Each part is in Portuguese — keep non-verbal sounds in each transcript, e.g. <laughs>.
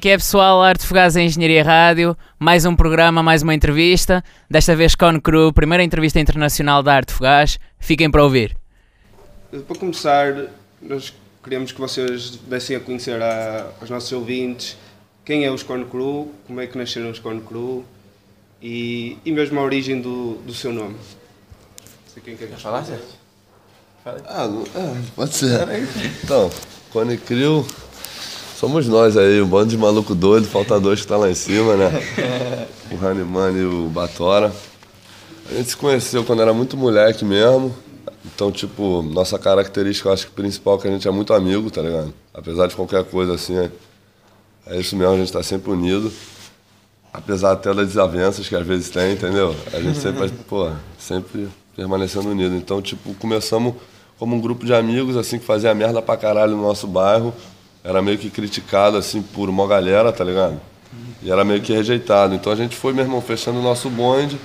que é, pessoal? Arte Fugaz em Engenharia Rádio. Mais um programa, mais uma entrevista. Desta vez com Cru, primeira entrevista internacional da Arte Fugaz. Fiquem para ouvir. Para começar, nós queremos que vocês dessem a conhecer a, aos nossos ouvintes quem é os Corn Crew, como é que nasceram os Corn Crew e, e mesmo a origem do, do seu nome. Não sei quem quer falar, Sérgio? Ah, ah, pode ser. Então, Cone Crew, somos nós aí, um bando de maluco doido, falta dois que tá lá em cima, né? <laughs> o Haniman e o Batora. A gente se conheceu quando era muito moleque mesmo. Então, tipo, nossa característica, eu acho que principal é que a gente é muito amigo, tá ligado? Apesar de qualquer coisa assim, é, é isso mesmo, a gente tá sempre unido. Apesar até das desavenças que às vezes tem, entendeu? A gente <laughs> sempre, pô, sempre permanecendo unido. Então, tipo, começamos como um grupo de amigos, assim, que fazia merda pra caralho no nosso bairro. Era meio que criticado, assim, por uma galera, tá ligado? E era meio que rejeitado. Então a gente foi, meu irmão, fechando o nosso bonde.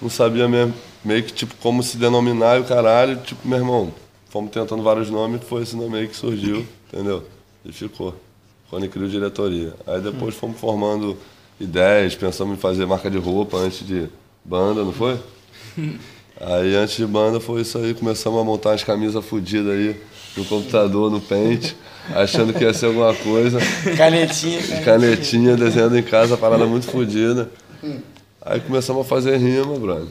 Não sabia mesmo, meio que, tipo, como se denominar e o caralho. Tipo, meu irmão, fomos tentando vários nomes, foi esse nome aí que surgiu, entendeu? E ficou. Cone Crio Diretoria. Aí depois fomos formando ideias, pensamos em fazer marca de roupa antes de banda, não foi? <laughs> Aí antes de banda foi isso aí, começamos a montar as camisas fodidas aí no computador, no pente, achando que ia ser alguma coisa. Canetinha, Canetinha, desenhando em casa, parada muito fodida. Aí começamos a fazer rima, brother.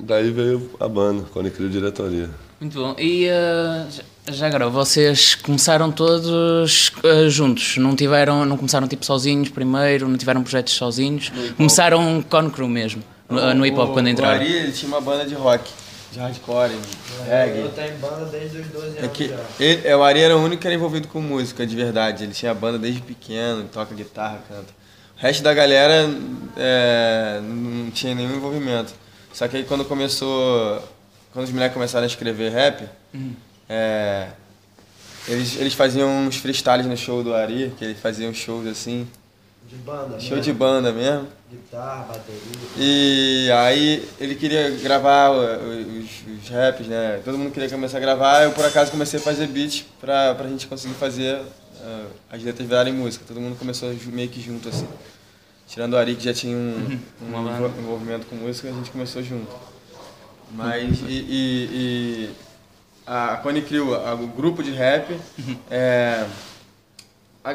Daí veio a banda, quando criou diretoria. Muito bom. E uh, já agora, vocês começaram todos uh, juntos? Não tiveram, não começaram tipo sozinhos primeiro? Não tiveram projetos sozinhos? Começaram com crew mesmo, no, no hip hop quando O entraram? Ari, ele tinha uma banda de rock, de hardcore, reggae. Eu tô em banda desde os 12 anos É que já. ele, é, o Ari era o único que era envolvido com música, de verdade. Ele tinha banda desde pequeno, toca guitarra, canta. O resto da galera é, não tinha nenhum envolvimento. Só que aí quando começou. Quando os moleques começaram a escrever rap, é, eles, eles faziam uns freestyles no show do Ari, que ele fazia uns shows assim, De banda, show né? de banda mesmo. Guitarra, bateria. E aí ele queria gravar os, os raps, né? Todo mundo queria começar a gravar, eu por acaso comecei a fazer beat pra, pra gente conseguir fazer ah, as letras virarem música. Todo mundo começou meio que junto assim. Tirando o Ari que já tinha um, <laughs> um envol- envolvimento com música, a gente começou junto. Mas e, e- e a Cone Crew, o grupo de rap, <laughs> é,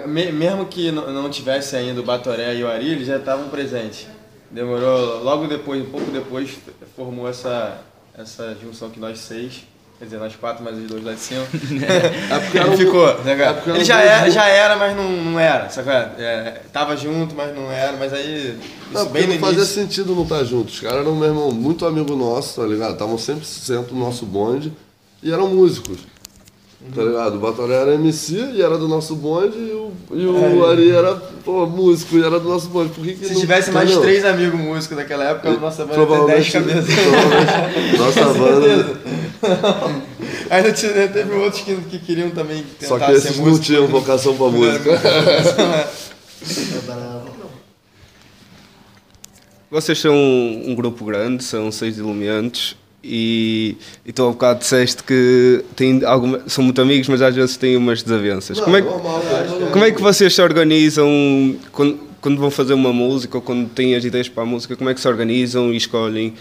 mesmo que não tivesse ainda o Batoré e o Ari, eles já estavam presentes. Demorou, logo depois, um pouco depois, formou essa, essa junção que nós seis, quer dizer, nós quatro mais os dois lá de cima. <laughs> <laughs> É porque era Ele ficou, é né, porque Ele já dois era, já era, mas não, não era, sabe? é? É, tava junto, mas não era, mas aí, Não, isso porque bem no não fazia início. sentido não estar juntos. Os caras eram, meu irmão, muito amigo nosso, tá ligado? Estavam sempre sendo no nosso bonde e eram músicos. Tá ligado? O Batoré era MC e era do nosso bonde e o, e o Ari era pô, músico e era do nosso bonde. Por que que Se não- tivesse mais entendeu? três amigos músicos daquela época, a nossa banda tem dez Provavelmente, cabeças. provavelmente nossa <laughs> banda. Ainda tinha- teve outros que, que queriam também tentar Só que ser esses não músicos. tinham vocação pra <laughs> música. Vocês são um grupo grande, são seis elementos e, e tu há bocado disseste que têm alguma, são muito amigos, mas às vezes têm umas desavenças. como, é que, como é que vocês se organizam quando, quando vão fazer uma música ou quando têm as ideias para a música? Como é que se organizam e escolhem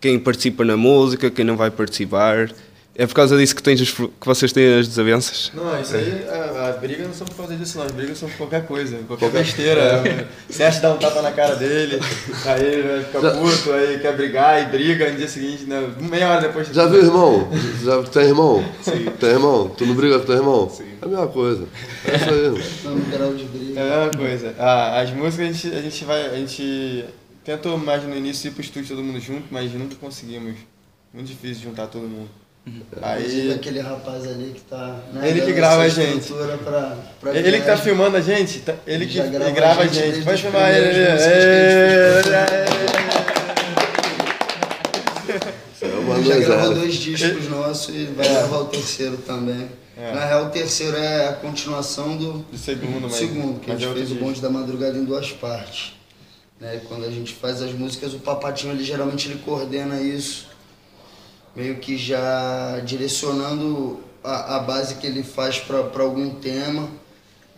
quem participa na música, quem não vai participar? É por causa disso que, tens fru- que vocês têm as desavenças? Não, isso aí, a, a briga não são por causa disso não, as brigas são por qualquer coisa, qualquer besteira. Se acha dar um tapa na cara dele, aí ele vai ficar puto, aí quer brigar e briga, no dia seguinte, né, meia hora depois... Já viu irmão? Já tem irmão? Sim. Tem irmão? Tu não briga com teu irmão? Sim. É a mesma coisa. É isso aí. Não, grau de briga. É a mesma coisa. Ah, as músicas a gente, a gente vai. A gente tentou mais no início ir pro estúdio todo mundo junto, mas nunca conseguimos. Muito difícil juntar todo mundo. Inclusive Aí. aquele rapaz ali que tá. né, Ele que grava a gente. Pra, pra Ele que tá filmando a gente, tá- ele que ele grava grava, a a gente gente. Vai os filmar ele. a É uma Ele já gravou dois discos nossos e vai gravar o terceiro também. É. Na real, o terceiro é a continuação do, Do segundo, do mas. segundo, que a é gente outro fez o bonde da madrugada em duas partes. Né? Quando a gente faz as músicas, o Papatinho ele geralmente ele coordena isso, meio que já direcionando a, a base que ele faz para algum tema.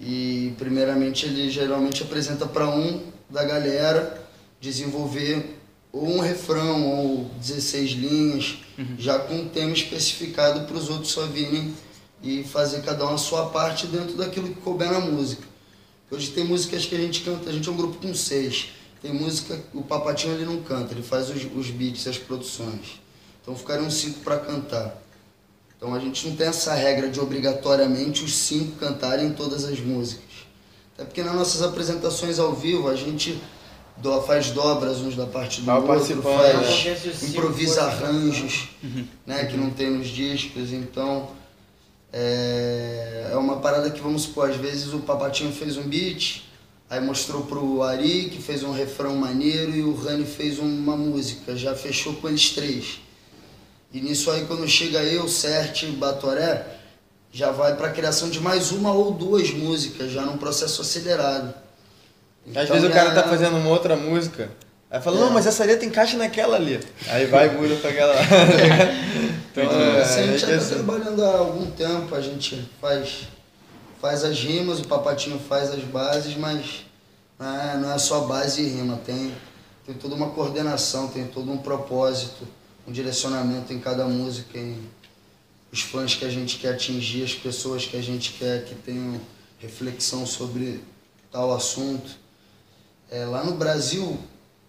E primeiramente ele geralmente apresenta para um da galera desenvolver ou um refrão ou 16 linhas, uhum. já com um tema especificado para os outros só virem e fazer cada um a sua parte dentro daquilo que couber na música. Hoje tem músicas que a gente canta, a gente é um grupo com seis. Tem música, o Papatinho ele não canta, ele faz os, os beats, as produções. Então ficariam cinco para cantar. Então a gente não tem essa regra de obrigatoriamente os cinco cantarem todas as músicas. Até porque nas nossas apresentações ao vivo a gente do, faz dobras uns da parte do outro, faz, improvisa arranjos, uhum. né, que não tem nos discos, então é, é uma parada que vamos supor, às vezes o Papatinho fez um beat, aí mostrou pro Ari que fez um refrão maneiro e o Rani fez uma música, já fechou com eles três. E nisso aí quando chega eu, Certe e Batoré, já vai para a criação de mais uma ou duas músicas, já num processo acelerado. Então, Às vezes o cara tá fazendo uma outra música, aí fala, é. não, mas essa letra encaixa naquela ali. Aí vai e muda pra aquela. <laughs> <laughs> então, é, assim, a gente já tá trabalhando há algum tempo, a gente faz, faz as rimas, o Papatinho faz as bases, mas não é, não é só base e rima, tem, tem toda uma coordenação, tem todo um propósito, um direcionamento em cada música, em os fãs que a gente quer atingir, as pessoas que a gente quer que tenham reflexão sobre tal assunto. É, lá no Brasil,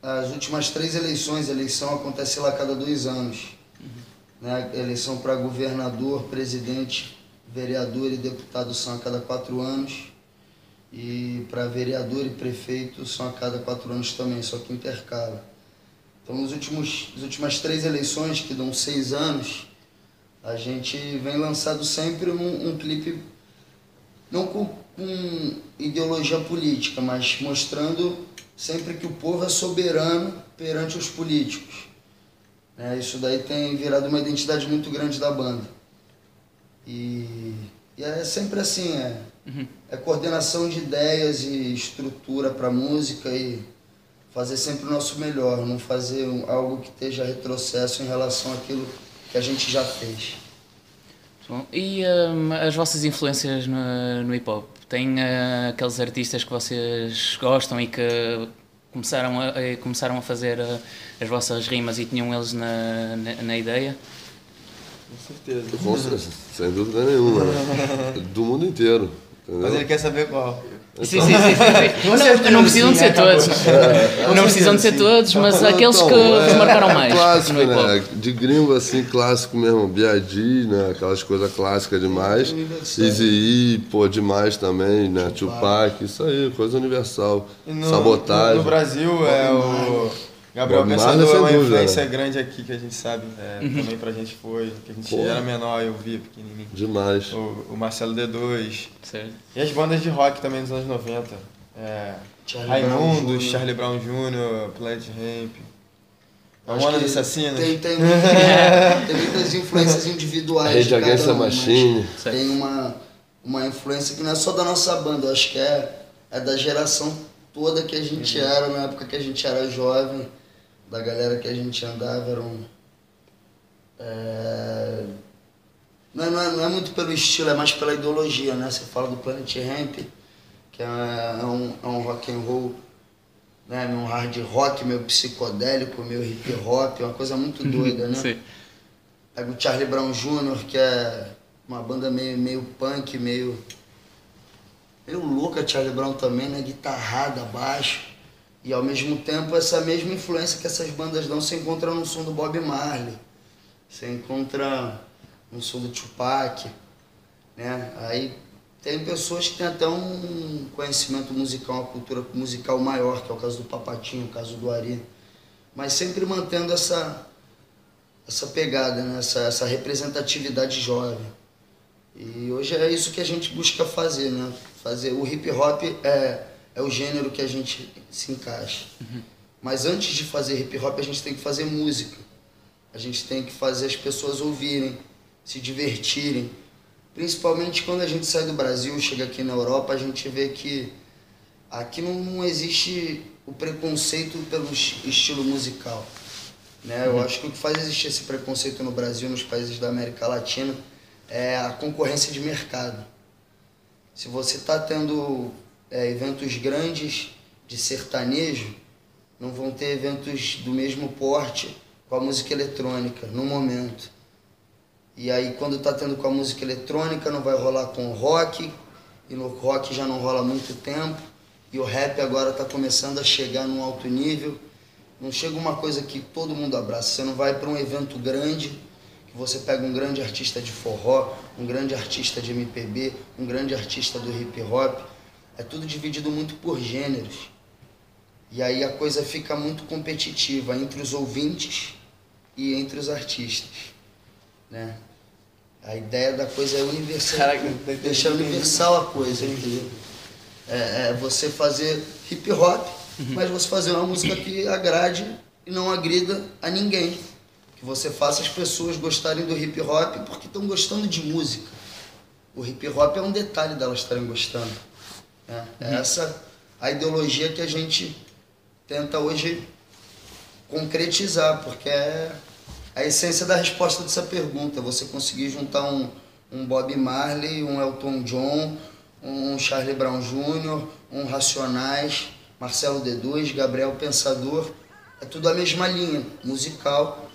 as últimas três eleições, a eleição acontece lá a cada dois anos. Uhum. Né? Eleição para governador, presidente, vereador e deputado são a cada quatro anos. E para vereador e prefeito são a cada quatro anos também, só que intercala. Então, nos últimos, nas últimas três eleições, que dão seis anos, a gente vem lançado sempre um, um clipe, não com com ideologia política, mas mostrando sempre que o povo é soberano perante os políticos. É, isso daí tem virado uma identidade muito grande da banda. E, e é sempre assim, é, uhum. é coordenação de ideias e estrutura para música e fazer sempre o nosso melhor, não fazer algo que esteja retrocesso em relação àquilo que a gente já fez. Bom, e um, as vossas influências no, no hip hop? Tem uh, aqueles artistas que vocês gostam e que começaram a, começaram a fazer uh, as vossas rimas e tinham eles na, na, na ideia? Com certeza. Com certeza, sem dúvida nenhuma. Né? Do mundo inteiro. Entendeu? Mas ele quer saber qual. Sim, sim, sim. sim, sim. <laughs> Não, não, precisam de ser todos. não precisam de ser todos, mas aqueles que vos marcaram mais. Clássico, né? De gringo, assim, clássico mesmo. B.I.D., né? Aquelas coisas clássicas demais. Easy E, pô, demais também, né? Tupac, isso aí, coisa universal. Sabotagem. No, no Brasil é o... Gabriel Bob Pensador é uma influência né? grande aqui que a gente sabe, é, uhum. também pra gente foi, que a gente Pô. era menor e eu via pequenininho. Demais. O, o, Marcelo D2. Certo. E as bandas de rock também dos anos 90. É, Charlie Raimundos, Brown Charlie Brown Jr., Planet Ramp. A Mona dos Assassinos. Tem, tem, <laughs> tem, muitas influências individuais. Rede Against Machine. Tem uma, uma influência que não é só da nossa banda, eu acho que é, é da geração toda que a gente uhum. era, na época que a gente era jovem da galera que a gente andava eram. É, não, é, não, é, não, é, muito pelo estilo, é mais pela ideologia, né? Você fala do Planet Ramp, que é, é, um, é um rock and roll, né? um hard rock meio psicodélico, meio hip hop, uma coisa muito uhum, doida, né? Sim. Pega o Charlie Brown Jr., que é uma banda meio, meio punk, meio. meio louca, Charlie Brown também, né? Guitarrada, baixo. E ao mesmo tempo, essa mesma influência que essas bandas dão, você encontra no som do Bob Marley, você encontra no som do Tupac, né? Aí tem pessoas que têm até um conhecimento musical, uma cultura musical maior, que é o caso do Papatinho, o caso do Ari. Mas sempre mantendo essa, essa pegada, né? essa, essa representatividade jovem. E hoje é isso que a gente busca fazer, né? Fazer o hip hop é é o gênero que a gente se encaixa. Uhum. Mas antes de fazer hip hop, a gente tem que fazer música. A gente tem que fazer as pessoas ouvirem, se divertirem. Principalmente quando a gente sai do Brasil, chega aqui na Europa, a gente vê que aqui não existe o preconceito pelo estilo musical. Né? Eu uhum. acho que o que faz existir esse preconceito no Brasil, nos países da América Latina, é a concorrência de mercado. Se você está tendo é, eventos grandes de sertanejo, não vão ter eventos do mesmo porte com a música eletrônica no momento. E aí quando está tendo com a música eletrônica não vai rolar com o rock, e no rock já não rola muito tempo, e o rap agora está começando a chegar num alto nível. Não chega uma coisa que todo mundo abraça. Você não vai para um evento grande, que você pega um grande artista de forró, um grande artista de MPB, um grande artista do hip hop. É tudo dividido muito por gêneros. E aí a coisa fica muito competitiva entre os ouvintes e entre os artistas. Né? A ideia da coisa é universal. Caraca, deixar universal a coisa, entendeu? É, é você fazer hip hop, uhum. mas você fazer uma música que agrade e não agrida a ninguém. Que você faça as pessoas gostarem do hip hop porque estão gostando de música. O hip hop é um detalhe delas estarem gostando. Né? É essa a ideologia que a gente tenta hoje concretizar, porque é a essência da resposta dessa pergunta. Você conseguir juntar um, um Bob Marley, um Elton John, um Charlie Brown Jr., um Racionais, Marcelo D2, Gabriel Pensador. É tudo a mesma linha musical,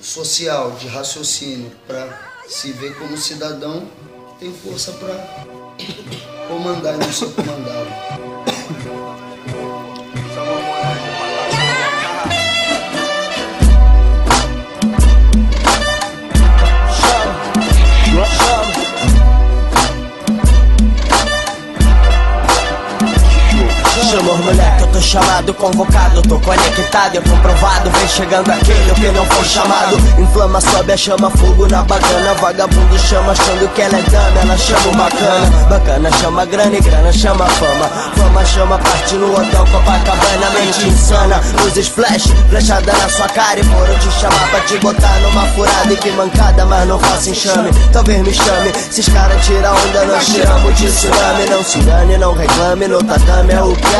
social, de raciocínio, para se ver como cidadão que tem força para comandar e não ser comandado. Chama os moleque, eu tô chamado, convocado, tô conectado, é comprovado. Vem chegando aquele que não foi chamado. Inflama, sobe a chama, fogo na bacana. Vagabundo chama, achando que ela é dama, ela chama o bacana. Bacana chama grana e grana chama fama. Fama chama, parte no hotel Copacabana. Mente insana, luzes flash, flechada na sua cara. E foram te chamar pra te botar numa furada. E que mancada, mas não faça enxame. Talvez me chame, se os caras tiram onda, nós tiramos de tsunami. Não se não reclame, no tatame é o que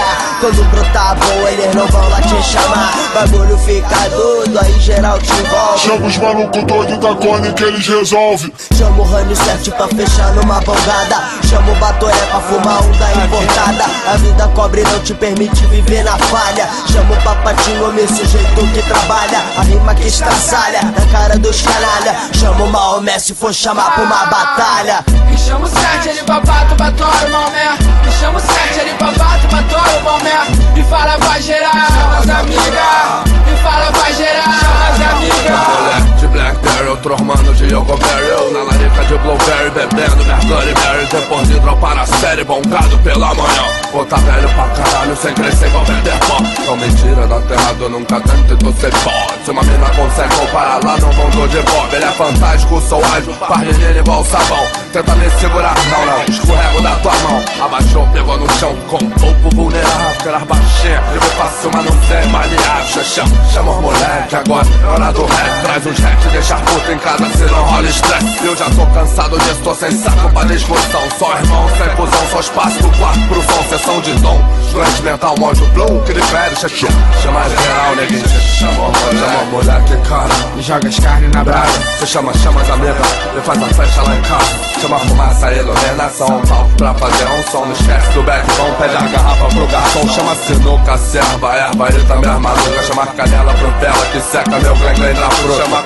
quando brotar bom, eles não vão lá te chamar. Bagulho fica doido, aí geral te envolve. Chama os malucos doidos da cone que eles resolvem. Chama o Rani certo pra fechar numa bongada. Chama o Batoré pra fumar um da importada. A vida cobre não te permite viver na falha. Chama o Papatinho, homem sujeito que trabalha. A rima que estraçalha na cara dos canalha. Chama o Maomé se for chamar pra uma batalha. Me chama o sete, ele babato, batora, Maomé. Me chama o sete, ele babato, batora o Balmé e fala pra gerar. Chama as amigas e fala pra gerar. Chama as amigas. De Blackberry, outros manos de Yogoberry. Eu na larica de Blueberry, bebendo minha Berry. Depois de dropar a série, bongado pela manhã. Pô, tá velho pra caralho, sem crescer igual vender pó. São mentira da terra, nunca tento tu ser pode. Se uma mina consegue comparar lá no mundo de Bob, ele é fantástico, sou ágil, faz menino igual sabão. Tenta me segurar, não, não, escorrego da tua mão. Abaixou, pegou no chão, com um pouco vulnerável. Aquelas baixinhas, eu faço, mas não sei maleável. Chama, chama os moleque, agora é hora do rap. Traz uns rap, deixa puta em casa, se não rola estresse. Eu já tô cansado disso, tô sem saco pra discussão. Só irmão, sem fusão, só espaço do quarto pro som, sessão de dom. Doente mental, mojo blue, critério, chama, chama geral, neguinho. Chama chama moleque, cara. Me joga as carnes na brasa. Você chama, chama as amigas, e faz a festa lá em casa. Chama fumaça, iluminação, palco pra fazer um som. Não esquece do backbone, pede a garrafa pro garçom. Chama sinuca, serva, erva, ele também é maluca. Chama canela pro bela que seca meu glen na fruta. Chama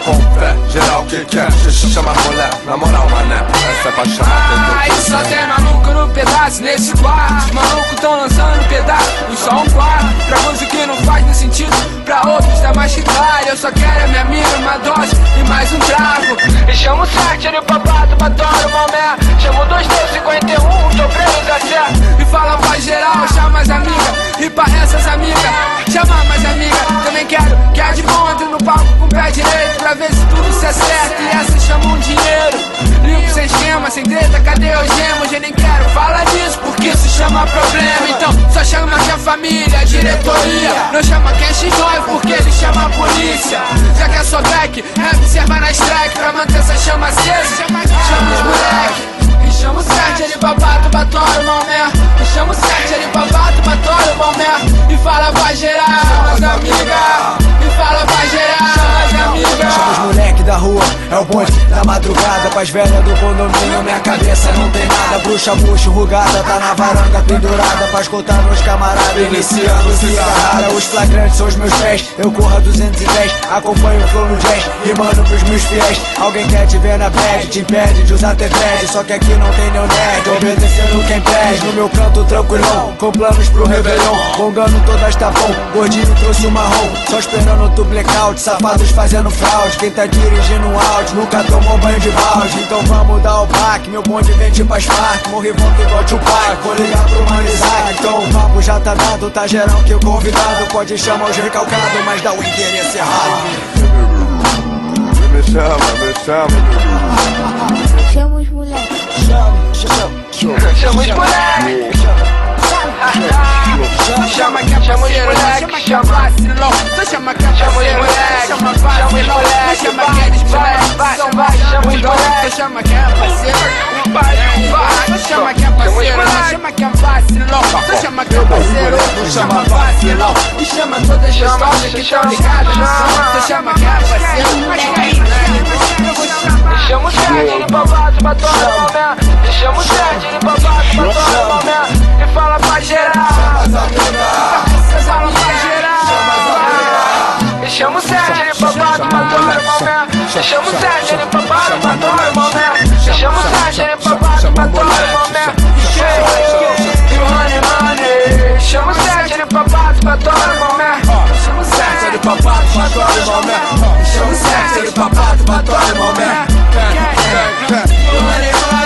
geral que quer. Chama mulher, na moral, mané. Essa é pra chamar Ah, só tem maluco no pedaço nesse quarto. Os malucos tão lançando pedaço, só um quarto. Pra música que não faz nem sentido, pra outros tá mais que claro. Eu só quero a minha amiga, uma dose e mais um trago. E chama o sete, ele papato, batora, Maomé. Chama o 251, tô preso a. E fala pra geral, chama as amigas. E pra essas amigas, chama mais amiga. Também quero que a de bom entre no palco com o pé direito. Pra ver se tudo se acerta. E essas chamam dinheiro. Limpo sem esquema, sem treta, cadê os gemos? Eu nem quero falar disso, porque isso chama problema. Então só chama que a família, diretoria. Não chama quem x porque ele chama a polícia. Já que é só black, rap serva na strike pra manter essa chama acesa. Chama os moleque. Me chama o sete, ele babato, batora, maomé. Me chama o sete, ele babato, batora, maomé. E fala vai gerar. Chama as amigas, me fala vai gerar. Chama as amigas. Chama os moleque da rua, é o bonde da madrugada. Pras velhas do condomínio, minha cabeça não tem nada. Bruxa, murcho, rugada, tá na varanda pendurada. Pra escutar meus camaradas, iniciando cigarrada. Os flagrantes são os meus pés, eu corro a 210. Acompanho o flow no jazz, rimando pros meus fiéis. Alguém quer te ver na bad, te impede de usar TV. Só que aqui não tem nenhum nerd, obedecendo quem pede. No meu canto tranquilão, com planos pro Réveillon. Bongando todas tá bom, gordinho trouxe o marrom. Só esperando tu blackout, safados fazendo fraude. Quem tá dirigindo um áudio, nunca tomou banho de balde. Então vamos dar o baque, meu bonde vem tipo as Spark. Morri volta igual pai, vou ligar pro Mano Isaac. Então o papo já tá dado, tá geral que o convidado pode chamar os recalcados, mas dá o endereço errado. Me chama, me chama. Chama os chama, Chama os Chama que chama os moleques, chama vacilão. Tu chama que chama os moleques, chama vacilão. Tu chama aqueles moleques, são vai, chama os moleques. Tu chama que é parceiro, o pai não vai. Tu chama que é parceiro, chama que é vacilão. Tu chama que é parceiro, chama vacilão. E chama todas as pessoas que estão ligadas no som. Tu chama que é parceiro, mas quem Chama os sete de babado pra todo momento. Chama os sete de babado pra todo momento. E fala pra gerar. Fala pra gerar. E chama o sete de babado pra todo momento. E chama o sete de babado pra todo momento. E chama o sete de babado pra todo momento. E o honey money. Chama o sete de babado pra todo momento. Chama o sete de babado pra todo momento. Chama o sete de babado pra todo momento. E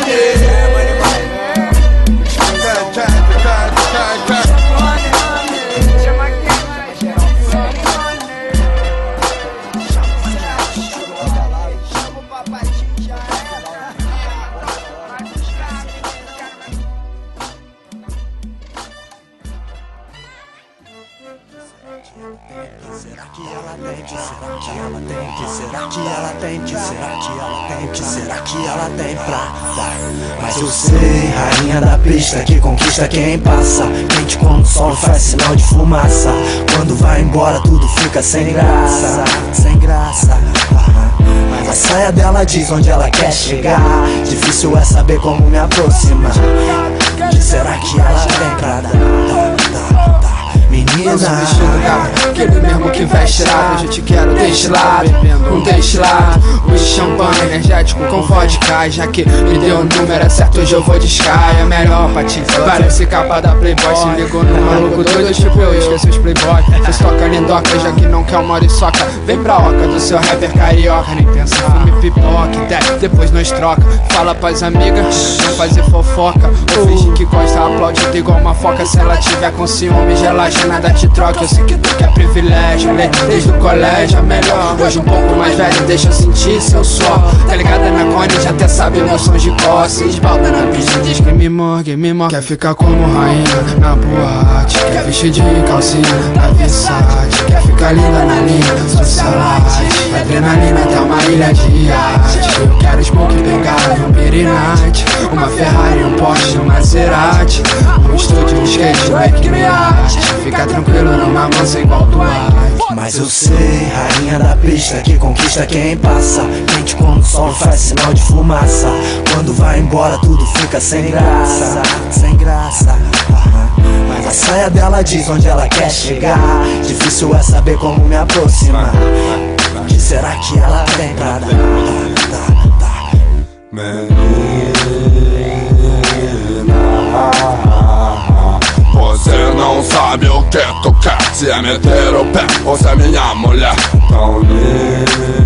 Será que ela tem? Que será que ela tem? Que será que ela tem? Que será que ela tem? Que será que ela tem pra dar? Mas eu sei, rainha da pista que conquista quem passa. Quente quando o sol faz sinal de fumaça. Quando vai embora tudo fica sem graça, sem graça. Mas a saia dela diz onde ela quer chegar. Difícil é saber como me aproximar. Será que ela tem pra dar? Menina, Usa o vestido cara, aquele mesmo que veste lá Hoje eu te quero destilado, um destilado. Uso champanhe energético com vodka. Já que me deu o número é certo, hoje eu vou de Sky. É melhor pra ti, parece capa da Playboy. Se ligou no maluco doido, tipo eu esqueci os Playboy. Vocês tocam lindoca, já que não quer uma moriçoca Vem pra oca do seu rapper carioca. Nem pensa, fume pipoca, ideia, depois nós troca. Fala pras amigas, não fazer fofoca. Ou finge que gosta, aplaudido igual uma foca. Se ela tiver com ciúme, relaxa, nada te troca Eu sei que tu quer privilégio, né? Desde o colégio é melhor. Hoje um pouco mais velho, deixa eu sentir seu suor. Tá ligada na cone, já até sabe sons de cor Se esbalda na pista, diz que me morgue, me morgue Quer ficar como rainha na boate. Quer vestir de calcinha na Versace Quer ficar linda na linha, socialite. Adrenalina até uma ilha de iate Eu quero smoke, bengala e um pirinite Uma Ferrari, um Porsche, um Maserati Um estúdio, um skate, um Mac Fica tranquilo numa mansa igual tu Mas eu sei, rainha da pista que conquista quem passa. Quente quando o sol faz sinal de fumaça. Quando vai embora tudo fica sem graça, sem graça. Mas a saia dela diz onde ela quer chegar. Difícil é saber como me aproximar. Que será que ela tem pra dar? dar, Você não sabe o que tu quer Se é meter o pé se é minha mulher. Tão linda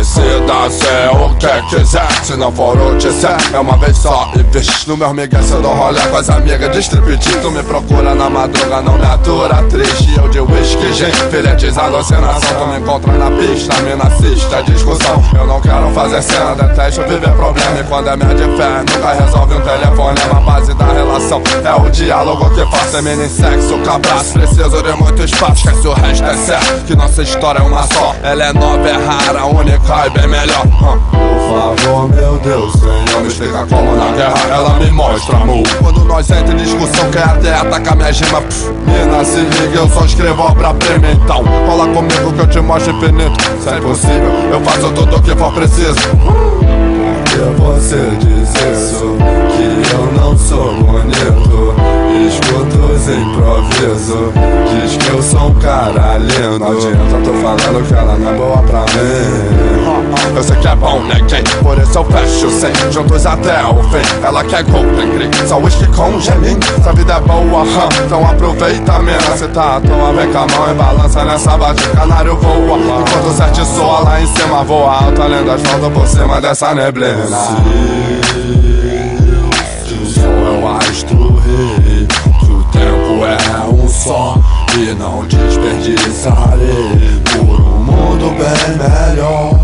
Decida ser o que quiser Se não for o disser É uma vez só e vixe No meu migué cê dou rolê com as amigas. De striptease Tu me procura na madruga, não me atura. Triste Eu de whisky, gin, filetes, alucinação Tu me encontra na pista, me assiste a discussão. Eu não quero fazer cena, detesto viver problema. E quando é minha de fé, nunca resolve um telefonema. A base da relação é o diálogo que faz Feminino sexo, com abraço Preciso de muito espaço, esquece o resto é certo. Que nossa história é uma só. Ela é nova, é rara, única e bem melhor melhor. Por favor, meu Deus, Senhor, me explica como na guerra ela me mostra amor. Quando nós entra em discussão, quer até atacar minha gema. Pff, mina, se liga, eu só escrevo obra prima. Então, cola comigo que eu te mostro infinito. Se é impossível, eu faço tudo o que for preciso. Porque você diz isso, que eu não sou bonito. Escuto os improvisos, diz que eu sou um cara lindo. Não adianta, tô falando que ela não é boa pra mim. Eu sei que é bom, né, gay? Por isso eu fecho sem juntos até o fim. Ela quer Golden Green, só whisky com gemin. Se a vida é boa, hum, então aproveita, mina. Se tá à toa, vem com a mão e balança nessa batida. Canário voa, enquanto o sete soa lá em cima. Voa alto, além das voltas por cima dessa neblina. E não desperdiçarei por um mundo bem melhor.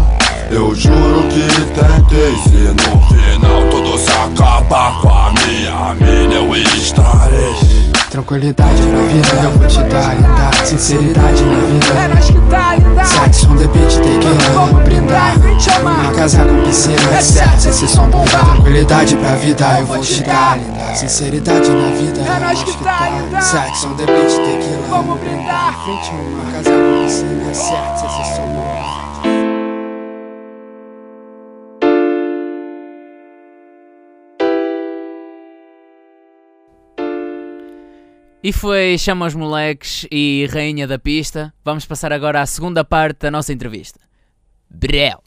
Eu juro que tentei, se no final tudo se acabar com a minha mina, eu estarei. Tranquilidade pra vida eu vou te dar linda Sinceridade na vida. É nós que tá ainda Sexo on the beach, tequila, vamos brindar Uma casa com piscina, é certo, esse som bombar. Tranquilidade pra vida eu vou te dar linda Sinceridade na vida É nós que tá tá. ainda Sexo on the beach, tequila, Vamos brindar. Frente uma casa com piscina, é certo, esse som bombar E foi Chama os Moleques e Rainha da Pista. Vamos passar agora à segunda parte da nossa entrevista. Brel.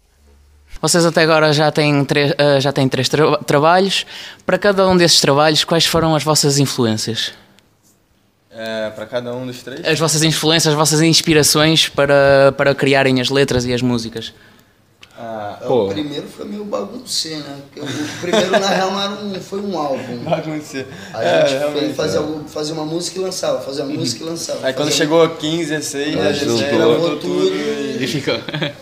Vocês até agora já têm, eh, já têm três tra- trabalhos. Para cada um desses trabalhos, quais foram as vossas influências? É, pra cada um dos três. As vossas influências, as vossas inspirações para, para criarem as letras e as músicas? Ah, É, pô, O primeiro foi meio bagunceiro, né? Porque o primeiro, na real, não era um, foi um álbum. bagunça. A É, gente realmente, fez, fazia, é. uma música e lançava, fazia uma música e lançava. Aí quando chegou 15, 16, É, a a gente gravou tudo e <laughs> ficou.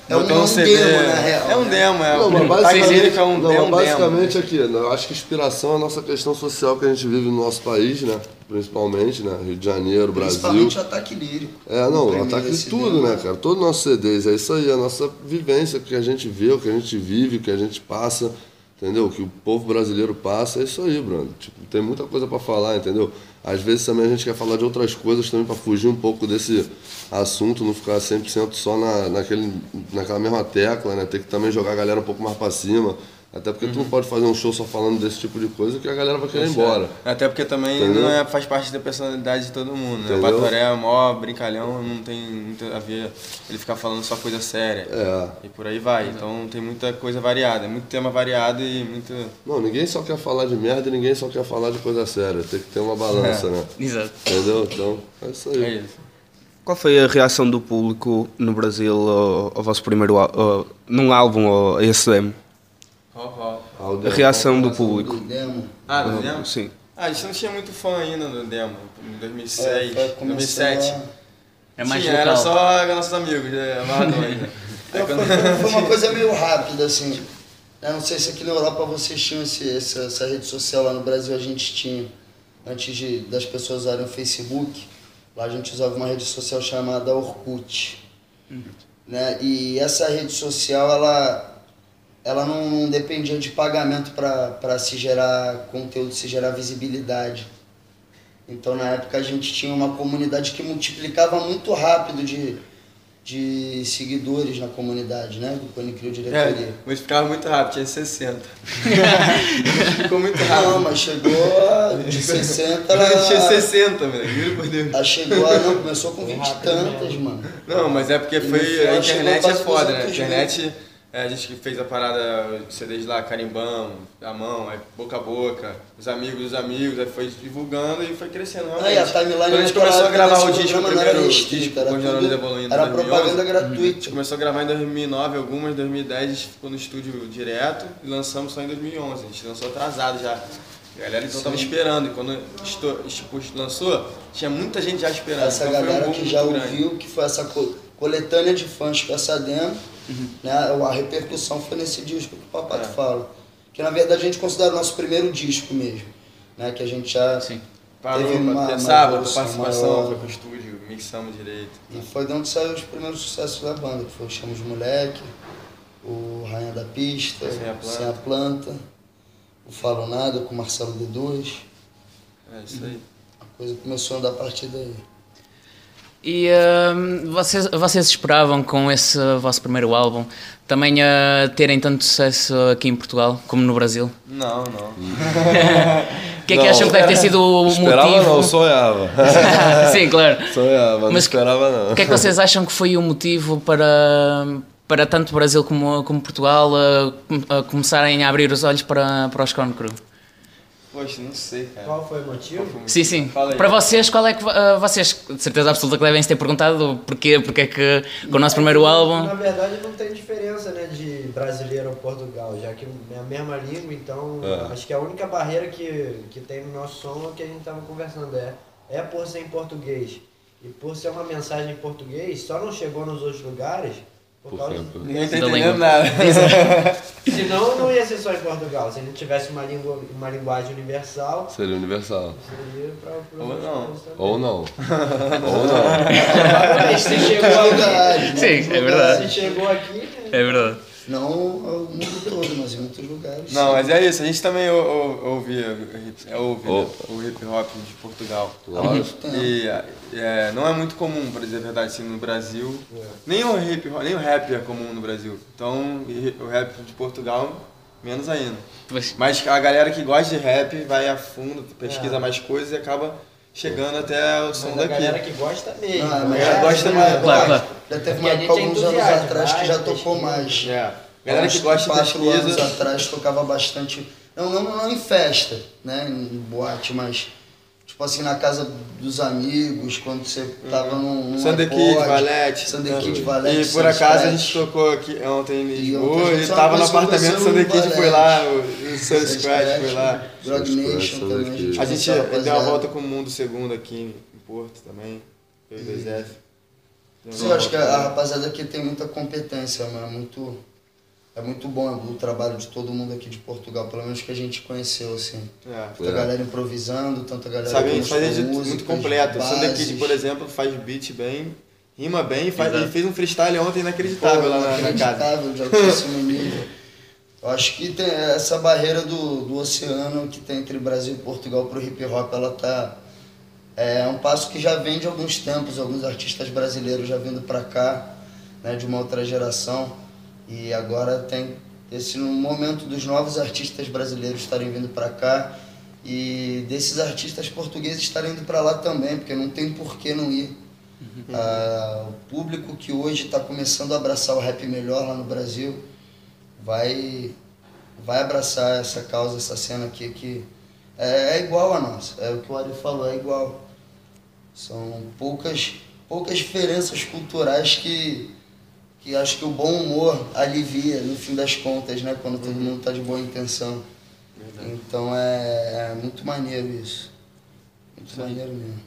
É um, é um demo, na real. É um né? demo, é Não, um mas basicamente, lírico, é um, não, é um demo. basicamente aqui, né, eu acho que inspiração é a nossa questão social que a gente vive no nosso país, né? Principalmente, né? Rio de Janeiro, Brasil. Principalmente ataque lírico. É, não, ataque de tudo, né, cara? Todos os nossos CDs, é isso aí, a nossa vivência, o que a gente vê, o que a gente vive, o que a gente passa, entendeu? O que o povo brasileiro passa, é isso aí, Bruno. Tipo, tem muita coisa pra falar, entendeu? Às vezes também a gente quer falar de outras coisas também pra fugir um pouco desse assunto, não ficar 100% só na, naquele, naquela mesma tecla, né? Ter que também jogar a galera um pouco mais pra cima. Até porque tu não pode fazer um show só falando desse tipo de coisa que a galera vai querer ir embora. Até porque também Entendeu? não é, faz parte da personalidade de todo mundo, né? O? Batoré é mó brincalhão, não tem muito a ver ele ficar falando só coisa séria. É. E por aí vai. Então tem muita coisa variada, é muito tema variado e muito. Não, ninguém só quer falar de merda e ninguém só quer falar de coisa séria. Tem que ter uma balança, É. né? <laughs> Exato. Entendeu? Então, é isso aí. É isso. Qual foi a reação do público no Brasil ao, ao vosso primeiro ao- num álbum ou a esse demo? A reação do Do público. demo. Ah, do demo? Sim. Ah, a gente não tinha muito fã ainda no demo. Em É, 2006, foi começando 2007. a- É mais local. era só nossos amigos, é, <laughs> ainda. Aí Não, quando- foi, foi- uma coisa meio rápida, assim. Eu não sei se aqui na Europa vocês tinham esse, essa, essa rede social, lá no Brasil a gente tinha. Antes de, das pessoas usarem o Facebook, lá a gente usava uma rede social chamada Orkut. Né? E essa rede social, ela, ela não, não dependia de pagamento para se gerar conteúdo, se gerar visibilidade. Então na época a gente tinha uma comunidade que multiplicava muito rápido de, de seguidores na comunidade, né? Do Cone Crio Diretoria. É, mas ficava muito rápido, tinha 60. <laughs> Ficou muito Não, rápido. mas chegou a, de 60 <laughs> tinha ela, 60, velho, juro por Deus. ela chegou a, não, começou com 20 e tantas, mano. Não, mas é porque foi. A internet é foda, né? A 200 mil. É, a gente que fez a parada, CDs lá, carimbão, a mão, aí boca a boca, os amigos dos amigos, aí foi divulgando e foi crescendo realmente. Aí a timeline Quando a gente começou a gravar o desse disco, o primeiro disco, era tudo- Evoluindo era 2011, propaganda A gratuita. gente começou a gravar em 2009 algumas, 2010 a gente ficou no estúdio direto e lançamos só em 2011. A gente lançou atrasado já. A galera então tava esperando e quando tipo, lançou, tinha muita gente já esperando. Essa então um galera boom que já grande. ouviu, que foi essa co- coletânea de fãs com essa demo, né? A repercussão foi nesse disco que o Papato É. fala. Que na verdade a gente considera o nosso primeiro disco mesmo. Né? Que a gente já Sim. Parou teve uma, pra uma participação, maior. foi pro estúdio, mixamos direito. E foi de onde saiu os primeiros sucessos da banda, que foi o Chamos Moleque, o Rainha da Pista, Sem a Planta. Sem a Planta, o Falo Nada com o Marcelo D2. É isso aí. A coisa começou a andar a partir daí. E hum, vocês, vocês esperavam com esse vosso primeiro álbum também uh, terem tanto sucesso aqui em Portugal como no Brasil? Não, não. <laughs> O que é que Não, acham que deve ter sido o <laughs> Esperava motivo? não, sonhava. <laughs> Sim, claro. sonhava, não Mas esperava não. O que é que vocês acham que foi o motivo para, para tanto o Brasil como, como Portugal uh, com- uh, começarem a abrir os olhos para, para os Cone Crew? Poxa, não sei, cara. Qual foi o motivo? Sim, sim. Fala aí. Para vocês, qual é que. uh, vocês, de certeza absoluta, que devem se ter perguntado porquê, porque é que com o nosso primeiro Na álbum. verdade não tem diferença né, de brasileiro ou Portugal, já que é a mesma língua, então É. acho que a única barreira que, que tem no nosso som é o que a gente estava conversando, é, é por ser em português. E por ser uma mensagem em português, só não chegou nos outros lugares por Por causa. exemplo. Ninguém tá Da entendendo nada. <laughs> <laughs> Senão não ia ser só em Portugal. Se ele tivesse uma, língua, uma linguagem universal, Seria universal. seria para Ou não. <laughs> Ou não. Ou não. Provavelmente se chegou aqui. Sim, é verdade. Se chegou aqui, né? É verdade. Não ao mundo todo, mas em outros lugares. Não, mas é isso, a gente também ou- ou- ouvia hip- é, ouve, né, o hip hop de Portugal. Lógico. E é, não é muito comum, para dizer a verdade, assim, no Brasil. Nem o hip hop, nem o rap é comum no Brasil. Então, o rap de Portugal, menos ainda. Mas a galera que gosta de rap vai a fundo, pesquisa É. mais coisas e acaba chegando até o som Mas a galera daqui. que gosta mesmo. Ah, mas né? já gosta tem mais, uma- claro, claro. Já teve uma a época, é alguns anos atrás, que já pesquisa. tocou mais. É. Galera que gosta de quatro anos pesquisa. atrás tocava bastante. Não, não, não em festa, né? Em boate, mas tipo assim, na casa dos amigos, quando você tava num. num Sunday iPod, Kid, Valete. Sunday Kid, Valete. E por acaso a gente tocou aqui ontem em Lisboa a e gente só tava no apartamento Sunday Kid, foi lá, o, o Sun Sunset, Scratch foi lá. Drug Nation também. A gente conheceu deu uma volta com o Mundo Segundo aqui em Porto também, eu e o 2F. Deu Sim, eu acho que a, a rapaziada aqui tem muita competência, mano. Muito, é muito bom o trabalho de todo mundo aqui de Portugal, pelo menos que a gente conheceu, assim. É. Tanta galera improvisando, tanta galera Sabe, a com gente faz de músicas, muito completo. O Sunday Kid, bases. por exemplo, faz beat bem, rima bem, faz, Exato. ele fez um freestyle ontem inacreditável Pô, lá na, na casa. inacreditável, de altíssimo nível. Eu acho que tem essa barreira do, do oceano que tem entre Brasil e Portugal pro hip hop, ela tá. É um passo que já vem de alguns tempos, alguns artistas brasileiros já vindo pra cá, né, de uma outra geração. E agora tem esse momento dos novos artistas brasileiros estarem vindo pra cá e desses artistas portugueses estarem indo pra lá também, porque não tem por que não ir. Ah, o público que hoje está começando a abraçar o rap melhor lá no Brasil vai, vai abraçar essa causa, essa cena aqui que é, é igual a nossa. É o que o Ari falou, é igual. São poucas, poucas diferenças culturais que, que acho que o bom humor alivia no fim das contas, né? Quando todo mundo está de boa intenção. Então é, é muito maneiro isso. Muito maneiro mesmo.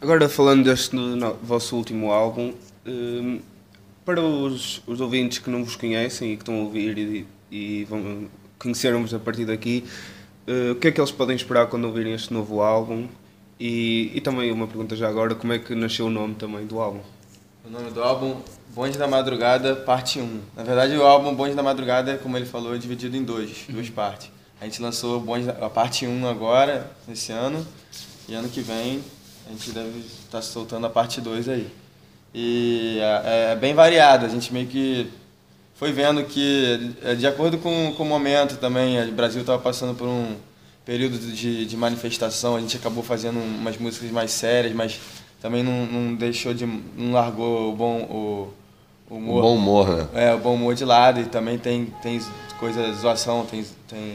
Agora falando deste no- vosso último álbum, hum, para os, os ouvintes que não vos conhecem e que estão a ouvir e, e vão conhecer-vos a partir daqui, eh, o que é que eles podem esperar quando ouvirem este novo álbum? E, e também uma pergunta já agora, como é que nasceu o nome também do álbum? O nome do álbum Bonde da Madrugada, parte 1. Na verdade, o álbum Bonde da Madrugada, como ele falou, é dividido em dois, duas partes. A gente lançou Bonde da- a parte 1 agora, esse ano, e ano que vem a gente deve estar soltando a parte 2 aí. E é, é bem variado, a gente meio que foi vendo que, é, de acordo com, com o momento também, o Brasil estava passando por um período de, de manifestação, a gente acabou fazendo umas músicas mais sérias, mas também não, não deixou de. não largou o bom. o, o Um humor. bom humor, né? É, o bom humor de lado e também tem, tem coisa, zoação, tem, tem,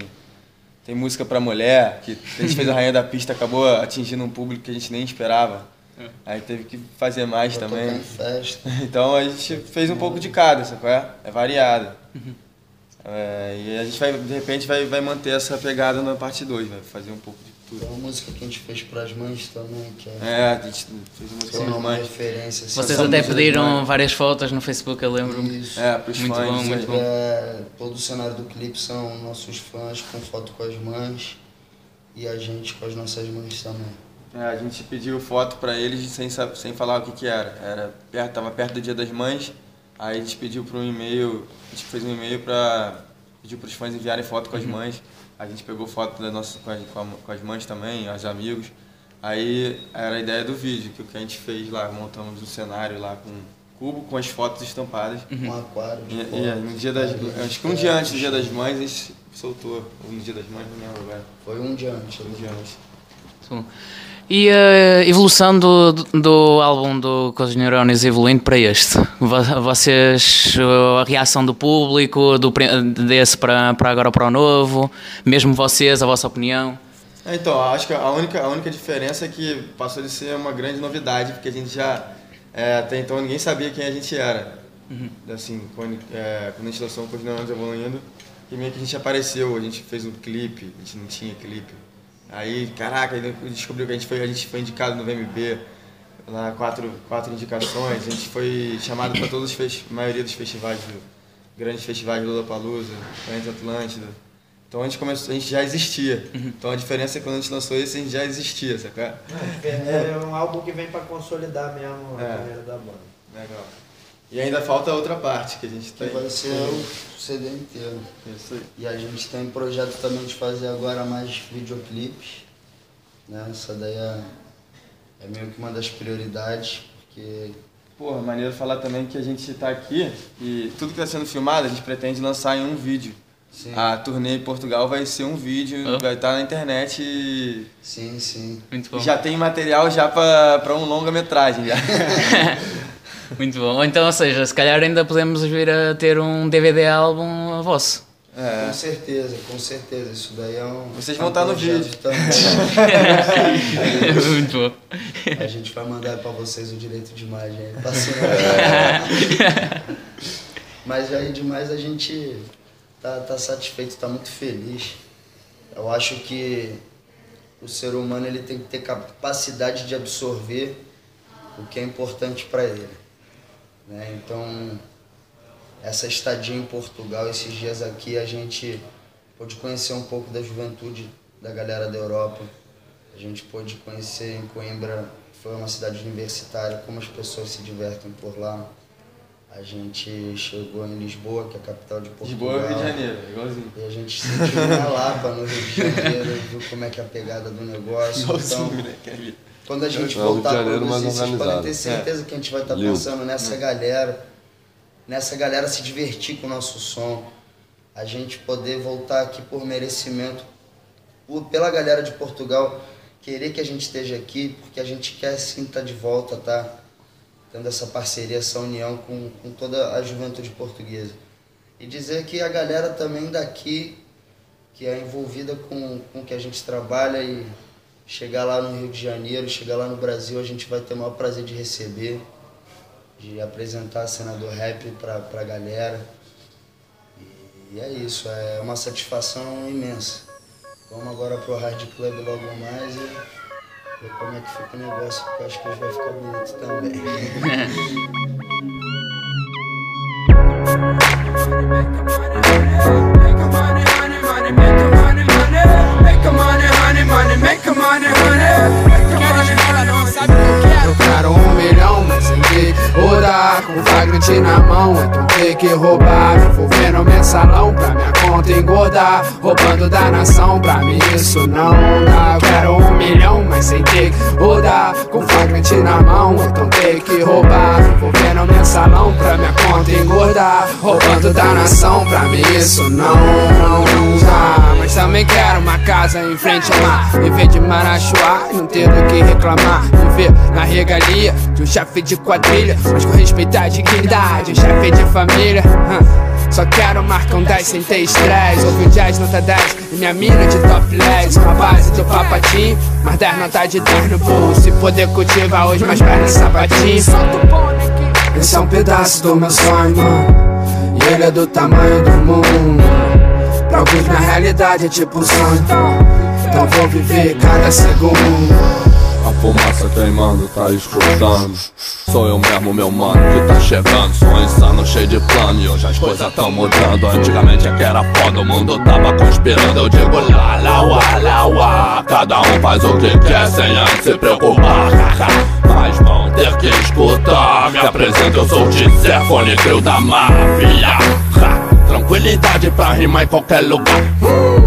tem música pra mulher, que a gente fez a <laughs> Rainha da Pista, acabou atingindo um público que a gente nem esperava. Aí teve que fazer mais Pra também. <laughs> Então a gente fez um pouco de cada, sabe qual é? É variado. É, e a gente vai, de repente, vai, vai manter essa pegada na parte 2, vai fazer um pouco de Tem tudo. uma música que a gente fez pras mães também, que é, É, a gente fez uma música é uma mais. referência. assim, Vocês até música pediram é- várias fotos no Facebook, eu lembro-me. É, pros Muito fãs. bom, muito bom. É, todo o cenário do clipe são nossos fãs com foto com as mães e a gente com as nossas mães também. É, a gente pediu foto pra eles sem, sem falar o que que era. Era perto, tava perto do Dia das Mães, Aí a gente pediu para um e-mail, a gente fez um e-mail para pediu para os fãs enviarem foto com as mães. A gente pegou foto da nossa, com, as, com, as mães também, os amigos. Aí era a ideia do vídeo, que o que a gente fez lá, montamos um cenário lá com cubo com as fotos estampadas. Um aquário. E, e, no dia das, acho que um dia antes do dia das mães a gente soltou. Ou no dia das mães, não lembro agora. Foi um dia antes. Um dia antes. E a evolução do, do álbum do Com os Neurónios evoluindo para este? Vo- Vocês, a reação do público, do, desse para, para agora para o novo, mesmo vocês, a vossa opinião? É, Então, acho que a única, a única diferença é que passou de ser uma grande novidade, porque a gente já, é, até então, ninguém sabia quem a gente era. Assim, quando, é, quando a gente lançou Continuamos Evoluindo, e meio que a gente apareceu, a gente fez um clipe, a gente não tinha clipe. Aí, caraca, aí descobriu que a gente foi, a gente foi indicado no VMB, lá quatro, quatro indicações, a gente foi chamado para todos os a maioria dos festivais, do, grandes festivais de Lollapalooza, Planet Atlântida. Então a gente começou, a gente já existia. Então a diferença é que quando a gente lançou esse, a gente já existia, sacou? É um álbum que vem pra consolidar mesmo a É. carreira da banda. Legal. E ainda falta outra parte que a gente Que tem. vai ser o CD inteiro. Isso aí. E a gente tem projeto também de fazer agora mais videoclipes. Né? Essa daí é, é meio que uma das prioridades, porque Porra, maneiro falar também que a gente tá aqui e tudo que está sendo filmado a gente pretende lançar em um vídeo. Sim. A turnê em Portugal vai ser um vídeo, Oh. vai estar na internet e sim, sim. Muito bom. já tem material já para um longa-metragem já. <laughs> Muito bom. Ou então, ou seja, se calhar ainda podemos vir a ter um DVD álbum vosso. É. Com certeza, com certeza. Isso daí é um. Vocês é vão estar no É vídeo. também. <laughs> Muito bom. A gente vai mandar pra vocês o direito de imagem aí. Passando. <laughs> Mas aí demais a gente tá, tá satisfeito, tá muito feliz. Eu acho que o ser humano ele tem que ter capacidade de absorver o que é importante para ele. Né? Então, essa estadia em Portugal, esses dias aqui, a gente pôde conhecer um pouco da juventude da galera da Europa. A gente pôde conhecer em Coimbra, que foi uma cidade universitária, como as pessoas se divertem por lá. A gente chegou em Lisboa, que é a capital de Portugal. Lisboa, Rio de Janeiro, igualzinho. E a gente sentiu na Lapa, no Rio de Janeiro, viu como é que é a pegada do negócio. Então, Igualzinho, né? Quando a gente É, o voltar a Janeiro mais produzir, vocês podem ter certeza que a gente vai estar Limpo. pensando nessa galera, nessa galera se divertir com o nosso som, a gente poder voltar aqui por merecimento, por- pela galera de Portugal querer que a gente esteja aqui, porque a gente quer sim estar de volta, tá? Tendo essa parceria, essa união com, com toda a juventude portuguesa. E dizer que a galera também daqui, que é envolvida com, com o que a gente trabalha e chegar lá no Rio de Janeiro, chegar lá no Brasil, a gente vai ter o maior prazer de receber, de apresentar a cena do rap pra, pra galera. E é isso, é uma satisfação imensa. Vamos agora pro Hard Club logo mais e ver como é que fica o negócio, porque acho que hoje vai ficar bonito também. <laughs> Eu quero um milhão, mas ter que rodar Com flagrante na mão, então tem que roubar. Me envolver no mensalão pra minha conta engordar Roubando da nação, pra mim isso não dá. Quero um milhão, mas sem ter que rodar. Com flagrante na mão, então tem que roubar. Me envolver no mensalão pra minha conta engordar Roubando da nação, pra mim isso não, não dá. Mas também quero uma casa em frente ao mar. Viver de Marachuá não ter do que reclamar. Viver na regalia de um chefe de quadrilha Mas com respeito à dignidade, chefe de família. Só quero marcar um 10 sem ter estresse. Ouvir jazz nota 10 e minha mina de topless Com a base do papatinho, mas 10 nota de 10 no bolso. Se poder cultivar hoje mais pernas sapatinho. Esse é um pedaço do meu sonho, mano. E ele é do tamanho do mundo Pra alguns na realidade é tipo um sonho Então vou viver cada segundo A fumaça queimando, tá escutando Sou eu mesmo, meu mano, que tá chegando Sou insano, cheio de plano E hoje as coisas tão mudando Antigamente é que era foda, o mundo tava conspirando Eu digo lá, lá, uá, lá, uá Cada um faz o que quer sem antes se preocupar. <laughs> Mas vão ter que escutar. Me apresento, eu sou o Tizé, fone creu da máfia. <laughs> Tranquilidade pra rimar em qualquer lugar.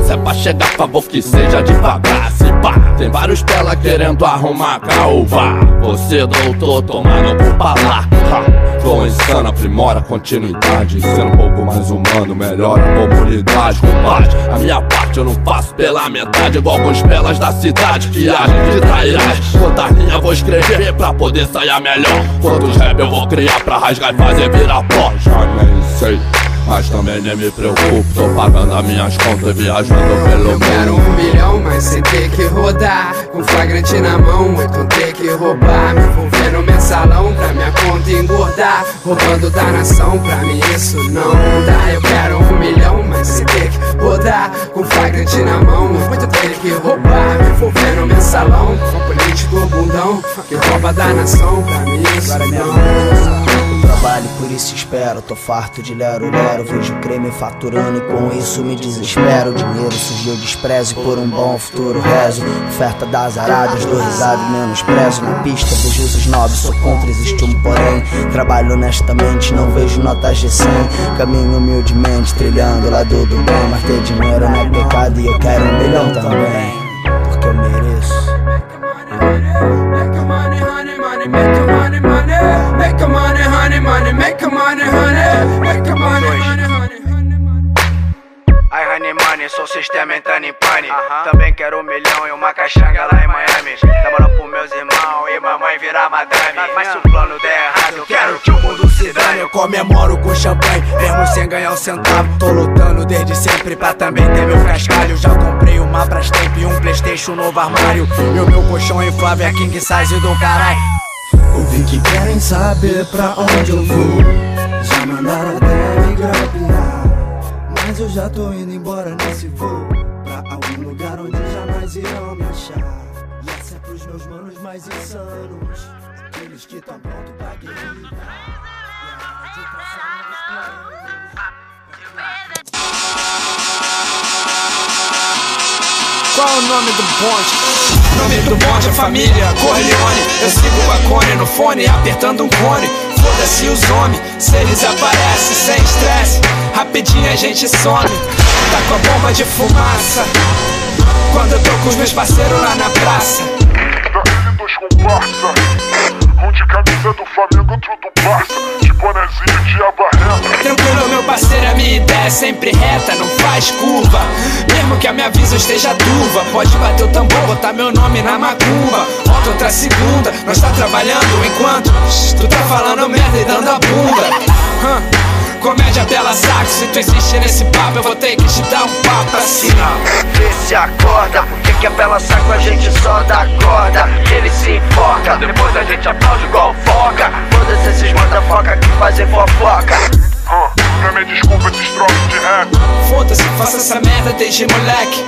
Se é pra chegar, favor que seja devagar. Se pá, tem vários pela querendo arrumar caúva. Você, doutor, tomando por falar. Flow insano, aprimora continuidade. Sendo um pouco mais humano, melhora a comunidade. Compadre, a minha parte eu não faço pela metade. Igual com os pelas da cidade que agem de trairagem. Quantas linhas vou escrever pra poder sair melhor? Quantos rap eu vou criar pra rasgar e fazer virar pó? Já nem sei. Mas também nem me preocupo, tô pagando as minhas contas e viajando pelo Eu quero mundo. um milhão, mas sem ter que rodar. Com flagrante na mão, muito ter que roubar. Me envolver no mensalão pra minha conta engordar. Roubando da nação, pra mim isso não dá. Eu quero um milhão, mas sem ter que rodar. Com flagrante na mão, muito ter que roubar. Me envolver no mensalão, com político bundão Que rouba da nação, pra mim isso não Trabalho, por isso espero. Tô farto de lero lero. Vejo creme faturando e com isso me desespero. Dinheiro surgiu desprezo e por um bom futuro rezo. Oferta das aradas, dou risada e menosprezo. Na pista vejo os nobres, sou contra, existe um porém. Trabalho honestamente, não vejo notas de 100. Caminho humildemente, trilhando lado do bem. Mas ter dinheiro não é pecado e eu quero um milhão também. Porque eu mereço. Make a money, honey, money, make a money, make a money, honey, money, make a money, honey, make a money, honey, honey. Ai, honey money, sou sistema entrando em pane. Também quero um milhão e uma caixanga lá em Miami. Dá moral pros meus irmãos e mamãe virar madame. Mas se o plano der errado, eu quero que o mundo se dane. Eu comemoro com champanhe, mesmo sem ganhar um centavo. Tô lutando desde sempre pra também ter meu cascalho. Já comprei uma Brastemp e um Playstation novo armário. E o meu colchão inflável é king size do caralho. Ouvi que querem saber pra onde eu vou. Já mandaram até me grapear. Mas eu já tô indo embora nesse voo. Pra algum lugar onde jamais irão me achar. E essa é pros meus manos mais insanos. Aqueles que tão pronto pra guerrilha. Hora de traçar novos Qual o nome do bonde? Nome do bonde é família Corleone Eu sigo o Acone no fone, apertando um cone. Foda-se os homens, se eles aparecem sem estresse Rapidinho a gente some. Tá com a bomba de fumaça. Quando eu tô com os meus parceiros lá na praça. Daquele comparsa Um de camisa do Flamengo, outro do Barça. De bonezinho de abarreta Tranquilo, meu parceiro, a minha ideia é sempre reta, não faz curva. Mesmo que a minha visão esteja turva, pode bater o tambor, botar meu nome na macumba. Volta outra segunda, nós tá trabalhando enquanto tu tá falando merda e dando a bunda. Comédia bela saco, se tu insistir nesse papo, eu vou ter que te dar um papo assim. Vê se acorda, porque que é pela saco a gente só dá corda Ele se enfoca, depois a gente aplaude igual foca Todos esses motherfucker que fazem fofoca me desculpa esses trocos de rap Foda-se, faça essa merda desde moleque.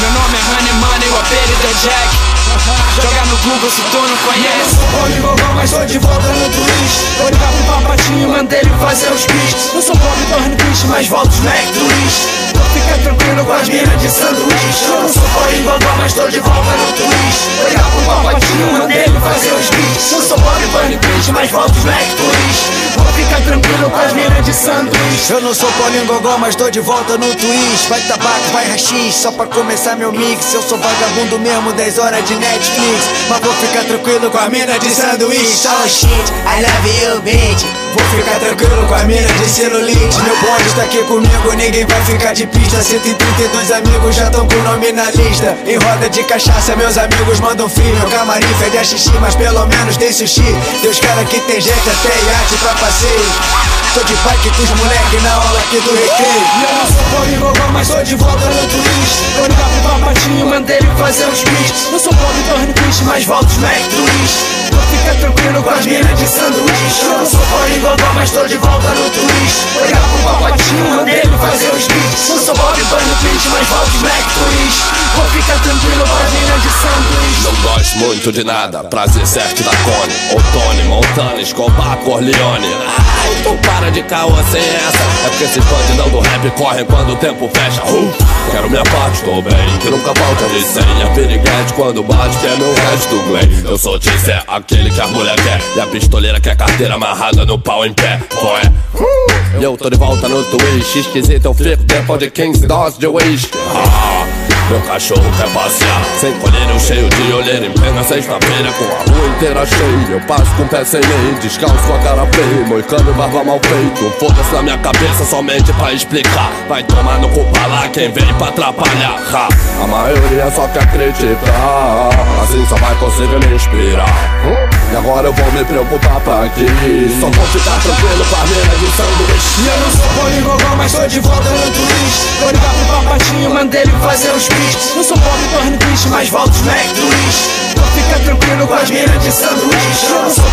Meu nome é Honey Money, o apelido é Jack. Joga no Google se tu não conhece. De vovó, mas tô de volta no Twitch. Vou ligar pro papatinho, mandei ele fazer os beats. Eu sou pobre, torno triste, mas volto os Mac Twitch. Fica tranquilo com as minas de sanduíche. Eu não sou pobre, vovó, mas tô de volta no Twitch. Vou ligar pro papatinho, mandei ele fazer os beats. Eu sou pobre, torno triste, mas volto os Mac Twitch. Vou ficar tranquilo com as minas de sanduíche. Eu não sou Paulinho Gogó, mas tô de volta no Twitch Vai tabaco, vai rachis, só pra começar meu mix Eu sou vagabundo mesmo, 10 horas de Netflix Mas vou ficar tranquilo com a mina de sanduíche. Só shit, I love you, bitch Vou ficar tranquilo com a mina de celulite. Meu bonde está aqui comigo, ninguém vai ficar de pista. 132 amigos já tão com nome na lista. Em roda de cachaça, meus amigos mandam fim Meu camarim fede a xixi, mas pelo menos tem sushi. Deus cara que tem gente até iate pra passeio. Tô de bike com os moleque na aula aqui do recreio eu não sou gogó, mas tô de volta no Twitch Vou ligar pro papatinho, mandei ele fazer os beats. Eu sou pobre, torno triste, mas volto os Mac Twitch Vou ficar tranquilo com as minas de sanduíche. Eu não sou gogó, mas tô de volta no Twitch Vou ligar pro papatinho, mandei fazer os beats Eu sou pobre, torno triste, mas volto os Mac Twitch Vou ficar tranquilo minas de sanduíche Não gosto muito de nada. Prazer certo da Cone, Otone, Montana, Escobar, Corleone. Ai, então para de caô sem essa. É porque esses bandidão do rap correm quando o tempo fecha. Uh, quero minha parte, tô bem, que nunca falta de senha. Piriguete quando bate, que é meu resto, Glenn. Eu sou Tissé, aquele que a mulher quer. E a pistoleira quer carteira amarrada no pau em pé. É? E eu tô de volta no Twitch. Esquisito, eu fico depois de 15 doses de whisky. Ah, meu cachorro quer passear. Sem colheiro cheio de olheira Em plena sexta-feira com a rua inteira cheia. Eu passo com o pé sem lei Descalço com a cara feia Moicano e barba mal feito Foda-se na minha cabeça somente pra explicar. Vai tomar no cu pra lá quem vem pra atrapalhar. Ha, A maioria só quer criticar Assim só vai conseguir me inspirar. E agora eu vou me preocupar pra quê Só vou ficar tranquilo com a mina de sanduíche E eu não sou poligogó, mas tô de volta no twist. Vou ligar pro papatinho, mandei ele fazer os sou pobre, triste, mas volto twist Então fica tranquilo com as minas de sanduíche Eu não sou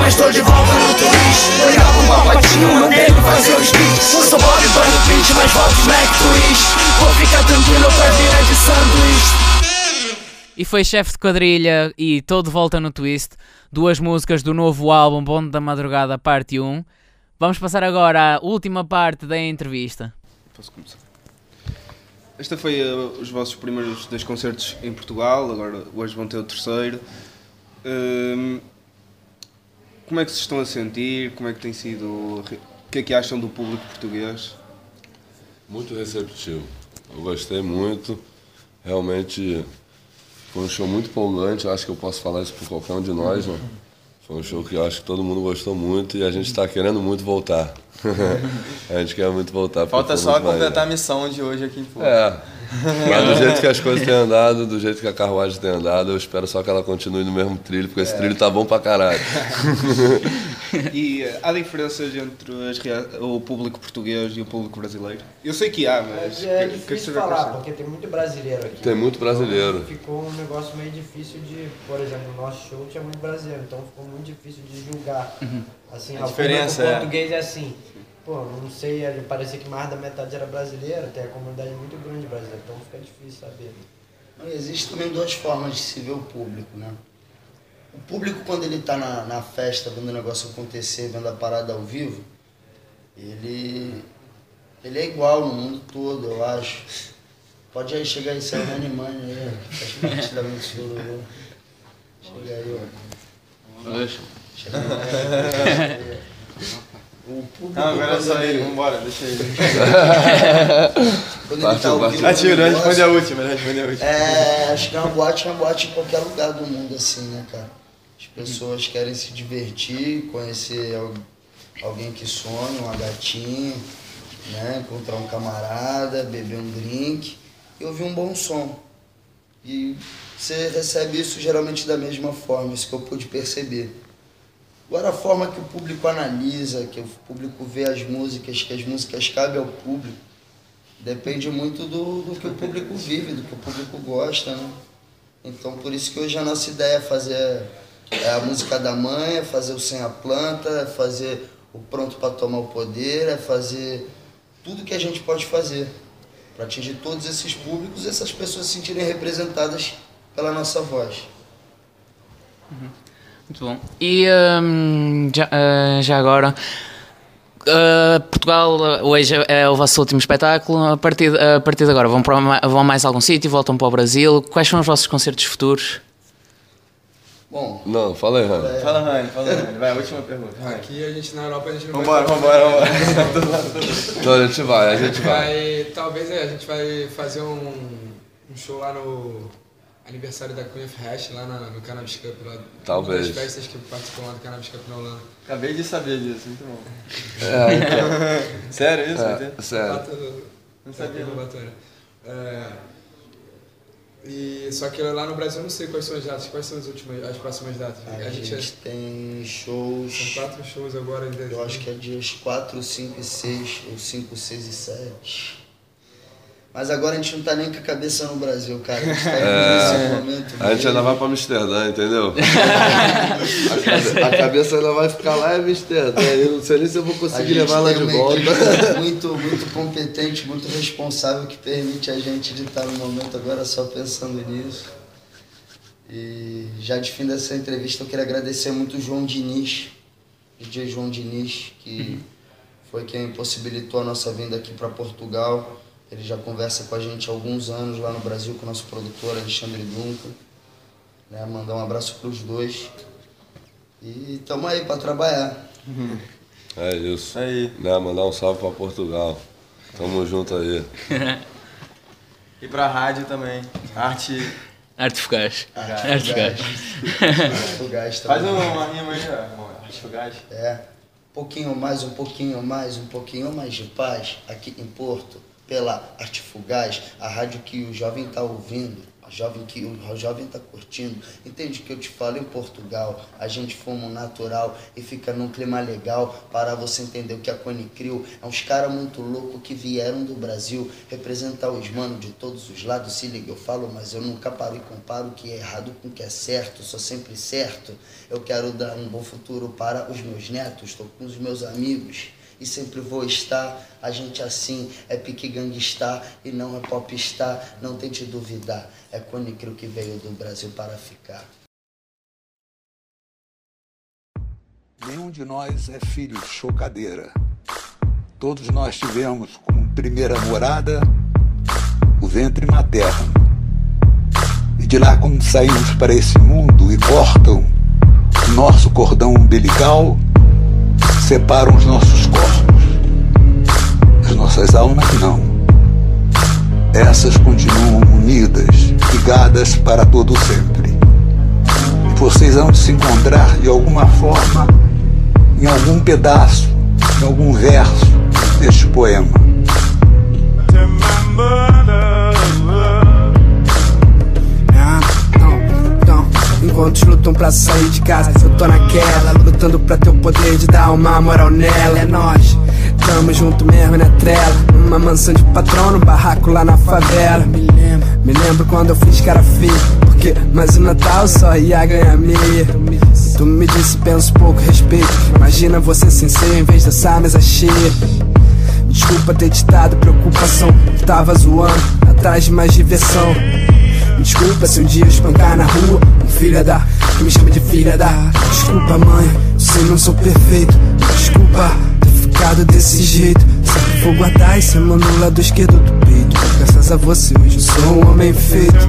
mas tô de volta no twist Vou ligar pro papatinho, mandei ele fazer os beats Não sou pobre, torne triste, mas volto twist Vou ficar tranquilo com as minas de sanduíche E foi chefe de quadrilha e todo volta no twist. Duas músicas do novo álbum Bonde da Madrugada, parte 1. Vamos passar agora à última parte da entrevista. Posso começar? Esta foi uh, os vossos primeiros dois concertos em Portugal, agora hoje vão ter o terceiro. Hum, como é que se estão a sentir? Como é que tem sido? O que é que acham do público português? Muito receptivo. Eu gostei muito. Realmente foi um show muito empolgante. Acho que eu posso falar isso por qualquer um de nós, né? Foi um show que eu acho que todo mundo gostou muito e a gente está querendo muito voltar. <laughs> a gente quer muito voltar. Falta só maneiro. completar a missão de hoje aqui em Fogo. É. <laughs> Mas do jeito que as coisas têm andado, do jeito que a carruagem tem andado, eu espero só que ela continue no mesmo trilho, porque esse É. trilho tá bom pra caralho. <laughs> E há diferenças entre as o público português e o público brasileiro? Eu sei que há, mas. É que- que difícil você falar, acha? porque tem muito brasileiro aqui. Tem muito brasileiro. Então ficou um negócio meio difícil de, por exemplo, no nosso show tinha muito brasileiro, então ficou muito difícil de julgar. Uhum. Assim, A o diferença público é- português é assim. Pô, não sei, é, parecia que mais da metade era brasileiro, tem a comunidade muito grande brasileira, então fica difícil saber. Não, Existe também duas formas de se ver o público, né? O público, quando ele tá na, na festa, vendo o negócio acontecer, vendo a parada ao vivo, ele, ele é igual no mundo todo, eu acho. Pode aí chegar aí, sair Money aí, ó, faz parte da mistura? Chega aí, ó. Chega aí. <laughs> O público. Não, agora é só ele- ele, vambora, deixa ele. <laughs> Quando ele tá ao vivo Ah, no tira, negócio- responde a última, responde a última. É, acho que é uma boate, é uma boate em qualquer lugar do mundo, assim, né, cara? As pessoas querem se divertir, conhecer al- alguém que sonha, uma gatinha, né? Encontrar um camarada, beber um drink e ouvir um bom som. E você recebe isso geralmente da mesma forma, isso que eu pude perceber. Agora a forma que o público analisa, que o público vê as músicas, que as músicas cabem ao público, depende muito do, do que o público vive, do que o público gosta, né? Então por isso que hoje a nossa ideia é fazer é a música da mãe, é fazer o Sem a Planta, é fazer o Pronto para Tomar o Poder, é fazer tudo que a gente pode fazer para atingir todos esses públicos e essas pessoas se sentirem representadas pela nossa voz. Muito bom. E hum, já, ah, já agora, ah, Portugal, ah, hoje é o vosso último espetáculo. A partir, de- a partir de agora, vão, para, vão a mais algum sítio? Voltam para o Brasil? Quais são os vossos concertos futuros? Bom. Não, fala aí, Rani. Fala, Rani, fala, Rani. Vai, última pergunta. Rani. Aqui a gente na Europa a gente não Vambora, vai. vambora, vambora. <laughs> Então a gente vai, a gente vai. vai. Talvez é, a gente vai fazer um, um show lá no aniversário da Queen of Hash, lá na- no Cannabis Cup. Lá, Talvez. Uma das festas que participam lá do Cannabis Cup na Holanda. Acabei de saber disso, muito bom. É, então. <laughs> Sério isso? É, sério. Não sabia, não. Batória. É, e, só que lá no Brasil eu não sei quais são as datas, quais são as últimas, as próximas datas. A, gente, tem shows. São quatro shows agora em dezembro. Eu acho que é dias 4, 5 e 6, ou 5, 6 e 7. Mas agora a gente não tá nem com a cabeça no Brasil, cara. A gente tá É, nesse momento. a gente ainda vai pra Amsterdã, entendeu? <laughs> a, a cabeça ainda vai ficar lá em Amsterdã. Eu não sei nem se eu vou conseguir levar ela de volta. <laughs> muito, muito competente, muito responsável que permite a gente de estar no momento agora só pensando nisso. E já de fim dessa entrevista eu quero agradecer muito o João Diniz, DJ João Diniz, que foi quem possibilitou a nossa vinda aqui para Portugal. Ele já conversa com a gente há alguns anos lá no Brasil com o nosso produtor Alexandre Duncan. Né? Mandar um abraço para os dois. E estamos aí para trabalhar. É isso. Aí. Né, mandar um salve pra Portugal. Tamo junto aí. <laughs> E pra rádio também. Arte. Arte Fugaz. Arte Arte Fugaz. Arte Fugaz Faz uma rima aí, ó. Arte Fugaz. É. Um pouquinho mais, um pouquinho mais, um pouquinho mais de paz aqui em Porto, pela Arte Fugaz, a rádio que o jovem tá ouvindo, a jovem que o jovem tá curtindo. Entende que eu te falo em Portugal? A gente fuma um natural e fica num clima legal para você entender o que a Cone Crew é uns caras muito loucos que vieram do Brasil representar os manos de todos os lados. Se liga, eu falo, mas eu nunca paro e comparo o que é errado com o que é certo, sou sempre certo. Eu quero dar um bom futuro para os meus netos, estou com os meus amigos e sempre vou estar. A gente assim é pique gangstar e não é popstar, não tente duvidar. É Cone Crew que veio do Brasil para ficar. Nenhum de nós é filho de chocadeira. Todos nós tivemos como primeira morada o ventre materno. E de lá, quando saímos para esse mundo e cortam o nosso cordão umbilical, separam os nossos corpos. As nossas almas não. Essas continuam unidas, ligadas para todo sempre. E vocês vão se encontrar de alguma forma em algum pedaço, em algum verso deste poema. Enquanto lutam pra sair de casa, eu tô naquela, lutando pra ter o poder de dar uma moral nela. É nós, tamo junto mesmo, né, trela? Numa mansão de patrão, no barraco lá na favela. Me lembro, me lembro quando eu fiz cara feia, porque mais o Natal só ia ganhar meia. Tu me disse, penso pouco respeito. Imagina você sem ser em vez dessa mesa cheia. Desculpa ter te dado preocupação, tava zoando, atrás de mais diversão. Desculpa se um dia eu espancar na rua Um filha da, que me chama de filha da. Desculpa mãe, eu não sou perfeito. Desculpa ter ficado desse jeito. Vou guardar esse mano no lado esquerdo do peito. Graças a você hoje eu sou um homem feito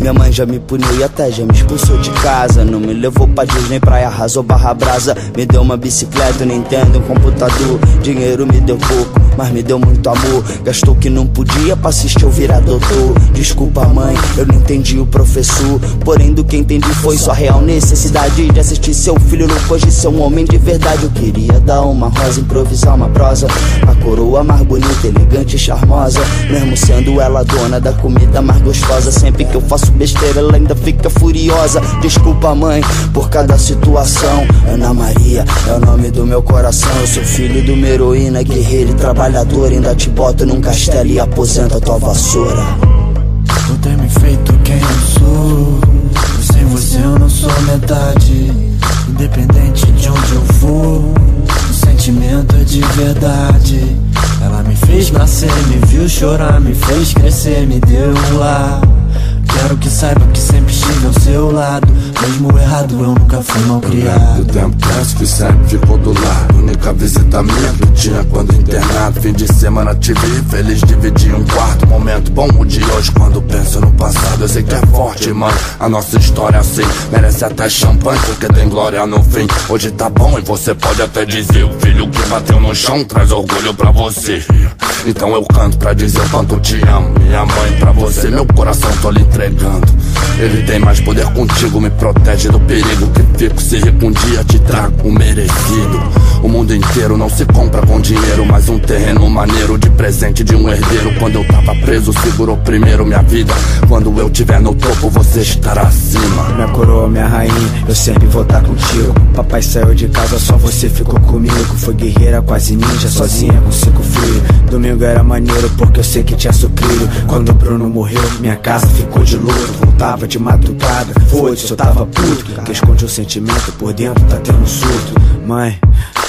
Minha mãe já me puniu e até já me expulsou de casa. Não me levou pra Disney, praia, arrasou barra brasa. Me deu uma bicicleta, um Nintendo, um computador. Dinheiro me deu pouco, mas me deu muito amor. Gastou que não podia pra assistir eu virar doutor. Desculpa mãe, eu não entendi o professor. Porém do que entendi foi sua real necessidade De assistir seu filho louco hoje ser um homem de verdade. Eu queria dar uma rosa, improvisar uma prosa. A coroa mais bonita, elegante e charmosa. Mesmo sendo ela dona da comida mais gostosa. Sempre que eu faço besteira ela ainda fica furiosa. Desculpa mãe por cada situação. Ana Maria é o nome do meu coração. Eu sou filho de uma heroína guerreira e trabalhadora Ainda te boto num castelo e aposenta tua vassoura. Por ter me feito quem eu sou. Sem você eu não sou metade. Independente de onde eu for O sentimento é de verdade. Ela me fez nascer, me viu chorar Me fez crescer, me deu um lar Quero que saiba que sempre estive ao seu lado. Mesmo errado eu nunca fui mal criado. O tempo penso que sempre ficou do lado. Única visita minha que tinha quando internado. Fim de semana te vi, feliz dividir um quarto. Momento bom o de hoje quando penso no passado. Eu sei que é forte, mãe, a nossa história é assim. Merece até champanhe porque tem glória no fim. Hoje tá bom e você pode até dizer O filho que bateu no chão traz orgulho pra você Então eu canto pra dizer o quanto te amo Minha mãe pra você, meu coração tô lhe entregando ele tem mais poder contigo, me protege do perigo que fico se rico um dia te trago o merecido. O mundo inteiro não se compra com dinheiro, mas um terreno maneiro de presente de um herdeiro. Quando eu tava preso, segurou primeiro minha vida. Quando eu tiver no topo, você estará acima. Minha coroa, minha rainha, eu sempre vou estar contigo. Papai saiu de casa, só você ficou comigo. Foi guerreira, quase ninja, sozinha com cinco filhos. Domingo era maneiro porque eu sei que tinha sucrilho. Quando o Bruno morreu, minha casa ficou de luto. Voltava de madrugada, foi, eu tava puto. Que esconde o sentimento por dentro, tá tendo surto. Mãe,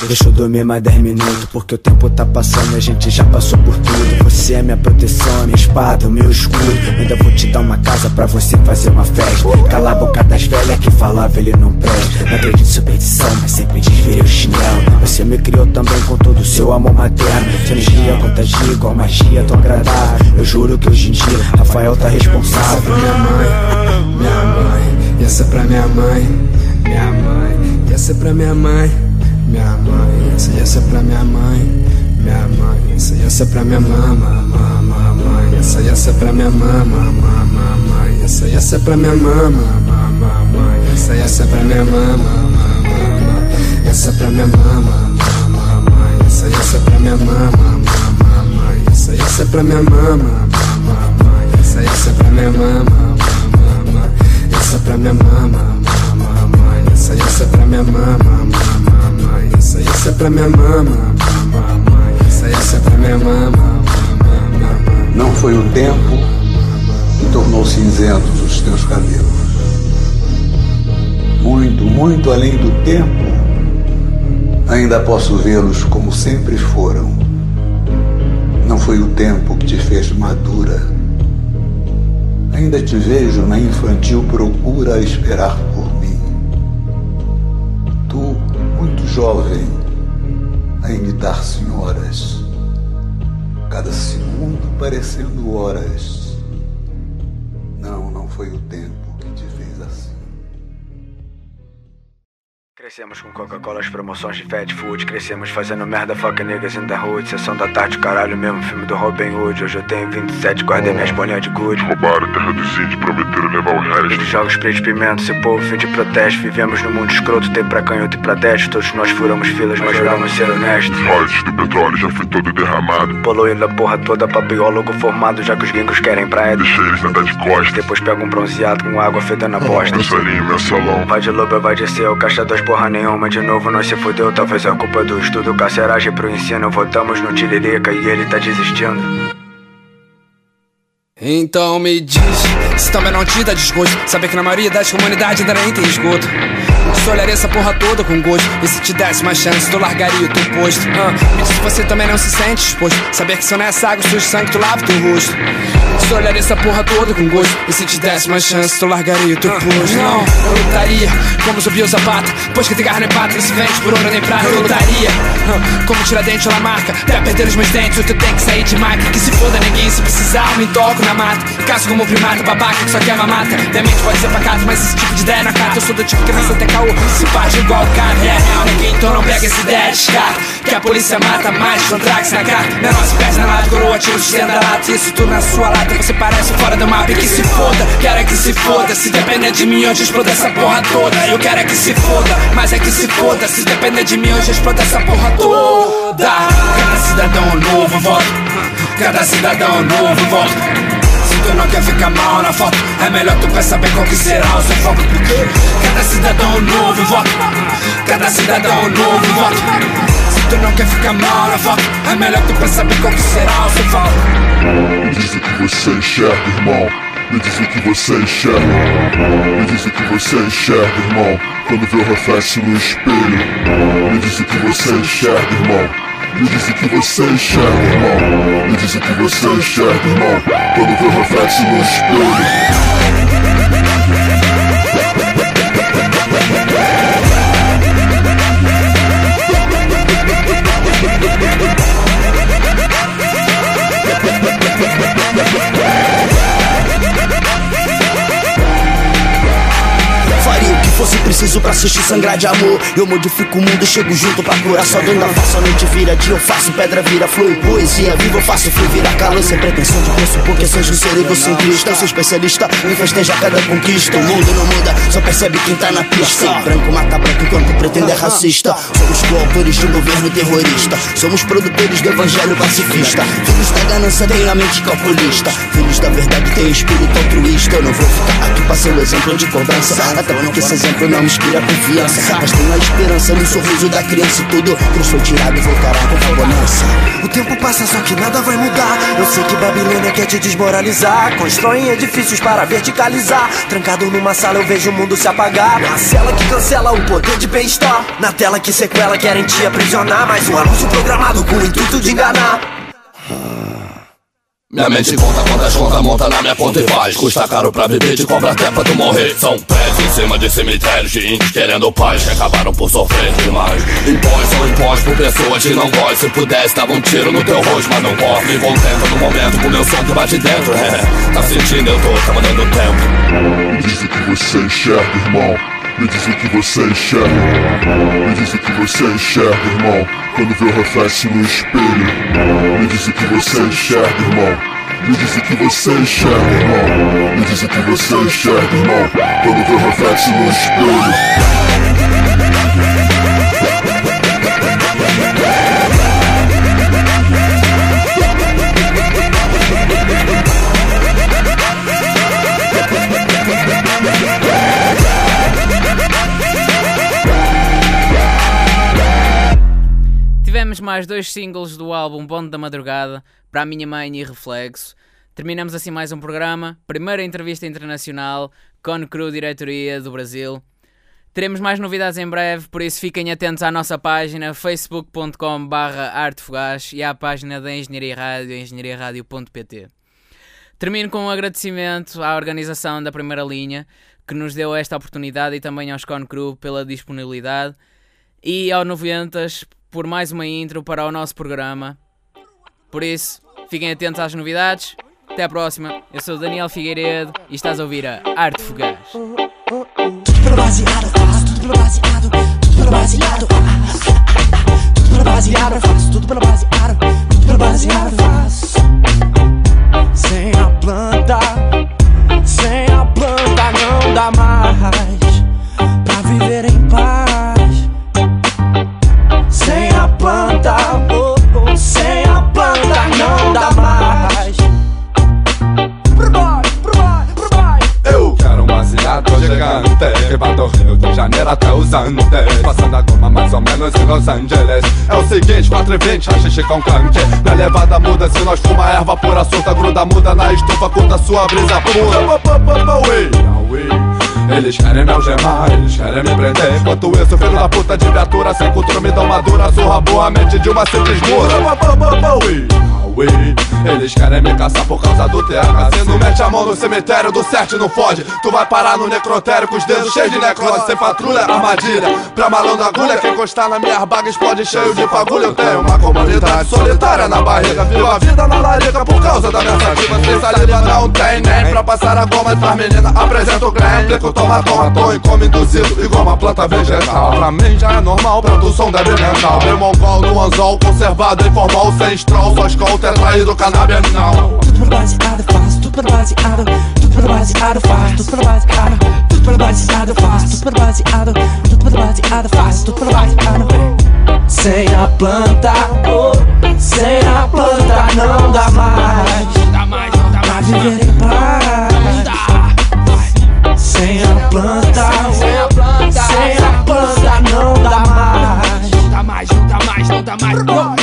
Deixa eu dormir mais 10 minutos, porque o tempo tá passando e a gente já passou por tudo. Você é minha proteção, minha espada, o meu escudo. Ainda vou te dar uma casa pra você fazer uma festa. Cala a boca das velhas que falava ele não presta. Não acredito em superstição, mas sempre desvirei o chinelo. Você me criou também com todo o seu amor materno. Sua energia contagia igual magia tão agradável. Eu juro que hoje em dia Rafael tá responsável. minha mãe, minha mãe, e essa é pra minha mãe, minha mãe, e essa é pra minha mãe, minha mãe, essa e essa é pra minha mãe, minha mãe, essa e essa é pra minha mama, mama, mãe, essa e essa é pra minha mama, mama, mãe, essa e essa é pra minha mama, mama, mãe, essa e essa é pra minha mama, mama, essa é pra minha mama, mama, mãe, essa e essa é pra minha mama, mama, mãe, essa e essa é pra minha mama, mama, mãe, essa e essa é pra minha mama, mama, essa é pra minha mama, e essa é pra minha mama, mama, essa e essa é pra minha mama, mama, essa e essa é pra minha mama, mama, Não foi o tempo que tornou cinzentos os teus cabelos. Muito, muito além do tempo, ainda posso vê-los como sempre foram. Não foi o tempo que te fez madura. Ainda te vejo na infantil procura a esperar jovem, a imitar senhoras, cada segundo parecendo horas. Não, não foi o tempo Crescemos com Coca-Cola, as promoções de fast food. Crescemos fazendo merda, fuck niggas in the hood. Sessão da tarde, caralho, mesmo filme do Robin Hood. Hoje eu tenho 27, guardei minhas bolinhas de good Roubaram a terra dos índios, prometeram levar o resto. Eles jogam spray de pimenta, esse povo fim de protesto. Vivemos no mundo escroto, tem pra canhoto e pra destro Todos nós furamos filas, mas juramos ser honestos. Os royalties do petróleo já foi todo derramado. Poluindo a porra toda pra biólogo formado Já que os gringos querem praia. Deixa eles nadar de costas. Depois pega um bronzeado com água fedendo a bosta. Passarinho, meu salão Vai de lobo, vai de seu, caixa dois porra nenhuma De novo nós se fudeu, talvez é culpa do estudo Carceragem pro ensino, votamos no Tiririca E ele tá desistindo. Então me diz, se também não te dá desgosto Saber que na maioria das comunidades ainda nem tem esgoto Tu olharia essa porra toda com gosto. E se te desse mais chance, tu largaria o teu posto. Ah, Me diz se você também não se sente exposto? Saber que se eu é água, sujo sangue, tu lava o teu rosto. Tu olharia essa porra toda com gosto. E se te desse mais chance, tu largaria o teu posto. Não, eu lutaria como zumbi usa pata Pois que tem garra nem pata, esse vende por ouro nem prata. Eu lutaria ah, como tiradente ou marca. Pra perder os meus dentes, o teu tem que sair de máquina Que se foda ninguém, se precisar, me toco na mata. Caso como primata, babaca que só quer mamata. Minha mente pode ser pacato, mas esse tipo de ideia não cata. Eu sou do tipo que nasce até caô, se parte igual cara É real, ninguém então não pega essa ideia, descarta Que a polícia mata mais, contrax na carta Menor se perde na lata, coroa, tiro de da lata. Isso tudo na sua lata, você parece fora do mapa. E que se foda, quero é que se foda. Se depender de mim, hoje exploda essa porra toda. Eu quero é que se foda, mas é que se foda. Se depender de mim, hoje exploda essa porra toda. Cada cidadão novo voto Cada cidadão novo Se tu não quer ficar mal na foto. É melhor tu pensar bem qual que será o seu foco Porque cada cidadão novo voto Cada cidadão novo voto Se tu não quer ficar mal na foto É melhor tu pensar bem qual que será o seu foco. Me diz o que você enxerga, irmão. Me diz o que você enxerga. Me diz o que você enxerga, irmão. Quando vê o reflexo no espelho. Me diz o que você enxerga, irmão me o que você enxerga, irmão Me o que você enxerga, irmão Quando vê o reflexo no espelho preciso pra assistir sangrar de amor. Eu modifico o mundo, chego junto pra curar Só dando a face, a noite vira dia Eu faço pedra, vira flor Poesia viva, eu faço frio, vira calor. Sem pretensão de pressupor que seja um ser egocentrista Eu sou especialista em festejar cada conquista. O mundo não muda, só percebe quem tá na pista. Branco mata branco enquanto pretende é racista. Somos coautores de um governo terrorista. Somos produtores do evangelho pacifista. Filhos da ganância têm a mente calculista. Filhos da verdade têm espírito altruísta. Eu não vou ficar aqui passando exemplo de cobrança. Até porque esse exemplo não me inspira confiança. Mas tenho a esperança no sorriso da criança e tudo que nos foi tirado voltará com bonança. O tempo passa, só que nada vai mudar. Eu sei que Babilônia quer te desmoralizar. Constroem edifícios para verticalizar. Trancado numa sala, eu vejo o mundo se apagar. Na cela que cancela o poder de bem-estar. Na tela que sequela, querem te aprisionar. Mais um anúncio programado com o intuito de enganar. Minha mente conta quantas contas monta na minha ponta e faz. Custa caro pra viver, te cobra até pra tu morrer. São pés em cima de cemitérios de índios querendo paz Que acabaram por sofrer demais. Impões são impões por pessoas que não gostam. Se pudesse dava um tiro no teu rosto, mas não corre. Me contenta no momento com meu som que bate dentro. É, <laughs> Tá sentindo, eu tô, tá mandando tempo. Diz o que você enxerga, irmão me diz o que você enxerga Me diz o que você enxerga, irmão. Quando vê o reflexo no espelho Me diz o que você enxerga, irmão. Me diz o que você enxerga, irmão. Me diz o que você enxerga, irmão. Quando vê o reflexo no espelho mais dois singles do álbum Bonde da Madrugada, para a minha mãe e Reflexo. Terminamos assim mais um programa. Primeira entrevista internacional, com Cru Diretoria do Brasil. Teremos mais novidades em breve, por isso fiquem atentos à nossa página facebook.com.br artefugaz e à página da Engenharia Rádio, engenhariaradio.pt. Termino com um agradecimento à organização da Primeira Linha, que nos deu esta oportunidade, e também aos Con Crew pela disponibilidade, e ao 90 por mais uma intro para o nosso programa. Por isso, fiquem atentos às novidades. Até à próxima. Eu sou o Daniel Figueiredo e estás a ouvir a Arte Fugaz. Sem a planta, sem a planta não dá mais pra viver em paz. Planta, oh, oh, sem a planta não dá mais. Eu quero um baseado gigante Que vai do Rio de Janeiro até os Andes Passando a goma mais ou menos em Los Angeles É o seguinte, 4 e 20, a xixi com canque Na levada muda, se nós fuma erva pura Solta, gruda, muda na estufa, curta sua brisa pura. Eles querem me algemar, eles querem me prender. Enquanto isso, filho da puta de viatura Sem cultura me dão madura Surra boa mente de uma simples mura Eles querem me caçar por causa do THC não mete a mão no cemitério do certo não fode. Tu vai parar no necrotério com os dedos cheios de necrose. Sem patrulha, armadilha. Pra malandro agulha, quem encostar na minha baga explode cheio de fagulha. Eu tenho uma comunidade solitária na barriga. Vivo a vida na larica por causa da minha sativa. Sem saliva não tem nem pra passar a goma. Pras menina apresenta o Glenn Plico, toma, toma, tô em coma induzido. Igual uma planta vegetal. Pra mim já é normal, produção deve mental. Meu mongol no anzol, conservado em formal Sem stroll, só escol, tetraído, cannabis não Tudo pelo baseado, faço tudo pelo baseado, tudo pelo baseado, faço tudo pelo baseado, tudo pelo baseado, faço tudo pelo baseado, tudo pelo baseado, faço tudo pelo baseado. Sem a planta, oh, sem a planta não dá mais, dá mais, não dá pra viver em paz. Sem a planta, sem a planta, sem a planta não dá mais, não dá mais, não dá mais, não dá mais,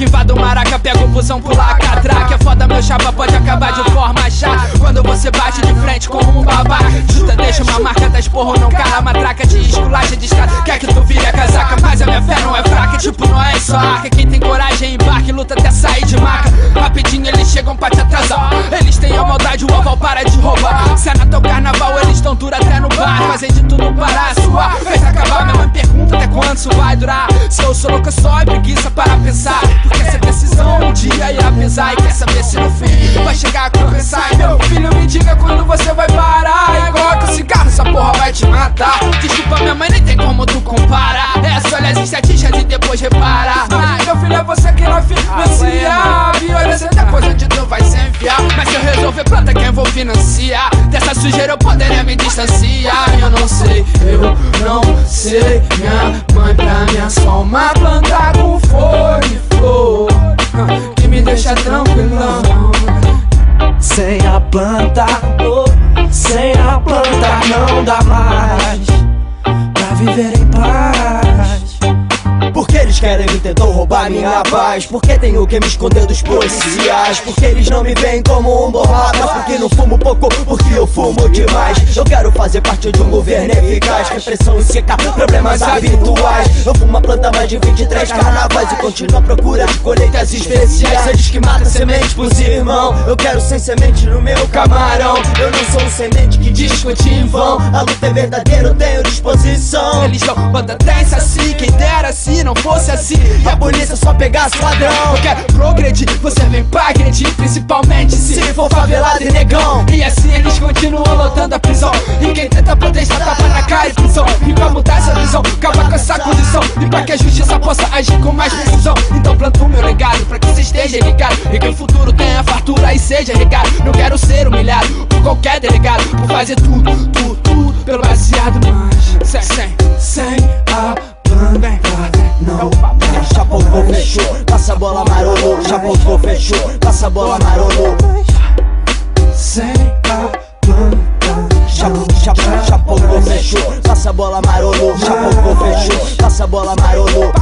macaca Invado o maraca, pego o busão, pula a catraca. É foda, meu chapa pode acabar de forma chata. Quando você bate de frente com um babaca Justa deixa uma marca da esporro, não cala Matraca de esculacha de escada. Quer que tu vire a casaca, mas a minha fé não é fraca. Tipo, não é só arca Quem tem coragem embarque, luta até sair de maca. Rapidinho eles chegam pra te atrasar. Eles têm a maldade, o oval para de roubar. Se é Natal Carnaval, eles tão duro até no bar. Fazem de tudo para suar Fez acabar, minha mãe pergunta isso vai durar. Se eu sou louca só é preguiça para pensar. Porque essa decisão um dia irá pesar. E quer saber se no fim vai chegar a compensar. E meu filho me diga quando você vai parar. Igual que o cigarro, essa porra vai te matar. Desculpa minha mãe, nem tem como tu comparar. É só olhar as estatísticas e depois reparar. Mas meu filho é você que vai financiar Violência depois onde tu vai se enfiar. Mas se eu resolver planta quem vou financiar. Dessa sujeira eu poderia me distanciar. Eu não sei, eu não sei Minha mãe pra mim é só uma planta com flor e flor Que me deixa tranquilão sem a planta, sem a planta não dá mais pra viver em paz. Eles querem me tentar roubar minha paz. Porque tenho que me esconder dos policiais. Porque eles não me veem como um bom Porque não fumo pouco, porque eu fumo demais. Eu quero fazer parte de um governo eficaz. Repressão e secar problemas habituais. Eu fumo uma planta mais de 23 carnavais. E continuo à procura de colheitas especiais. Você diz que mata semente pros irmão. Eu quero sem semente no meu camarão. Eu não sou um semente que discute em vão. A luta é verdadeira, eu tenho disposição. Eles não banda dance assim, quem dera se não fosse assim E a polícia só pegasse ladrão. Eu quero progredir, você vem pra agredir Principalmente se, for favelado e negão. E assim eles continuam lotando a prisão. E quem tenta protestar tapa na cara e prisão. E pra mudar essa visão, acabar com essa condição. E pra que a justiça possa agir com mais precisão. Então planto meu legado pra que você esteja ligado. E que o futuro tenha fartura e seja regado. Não quero ser humilhado por qualquer delegado. Por fazer tudo, tudo, tudo pelo baseado Mas sem, sem, sem a não Chapocou, fechou, passa a bola marolô Chapocou, fechou, passa a bola marolô Sem a planta Chapo, chapo, chapocou, fechou, passa a bola marolô Chapocou, fechou, passa a bola marolô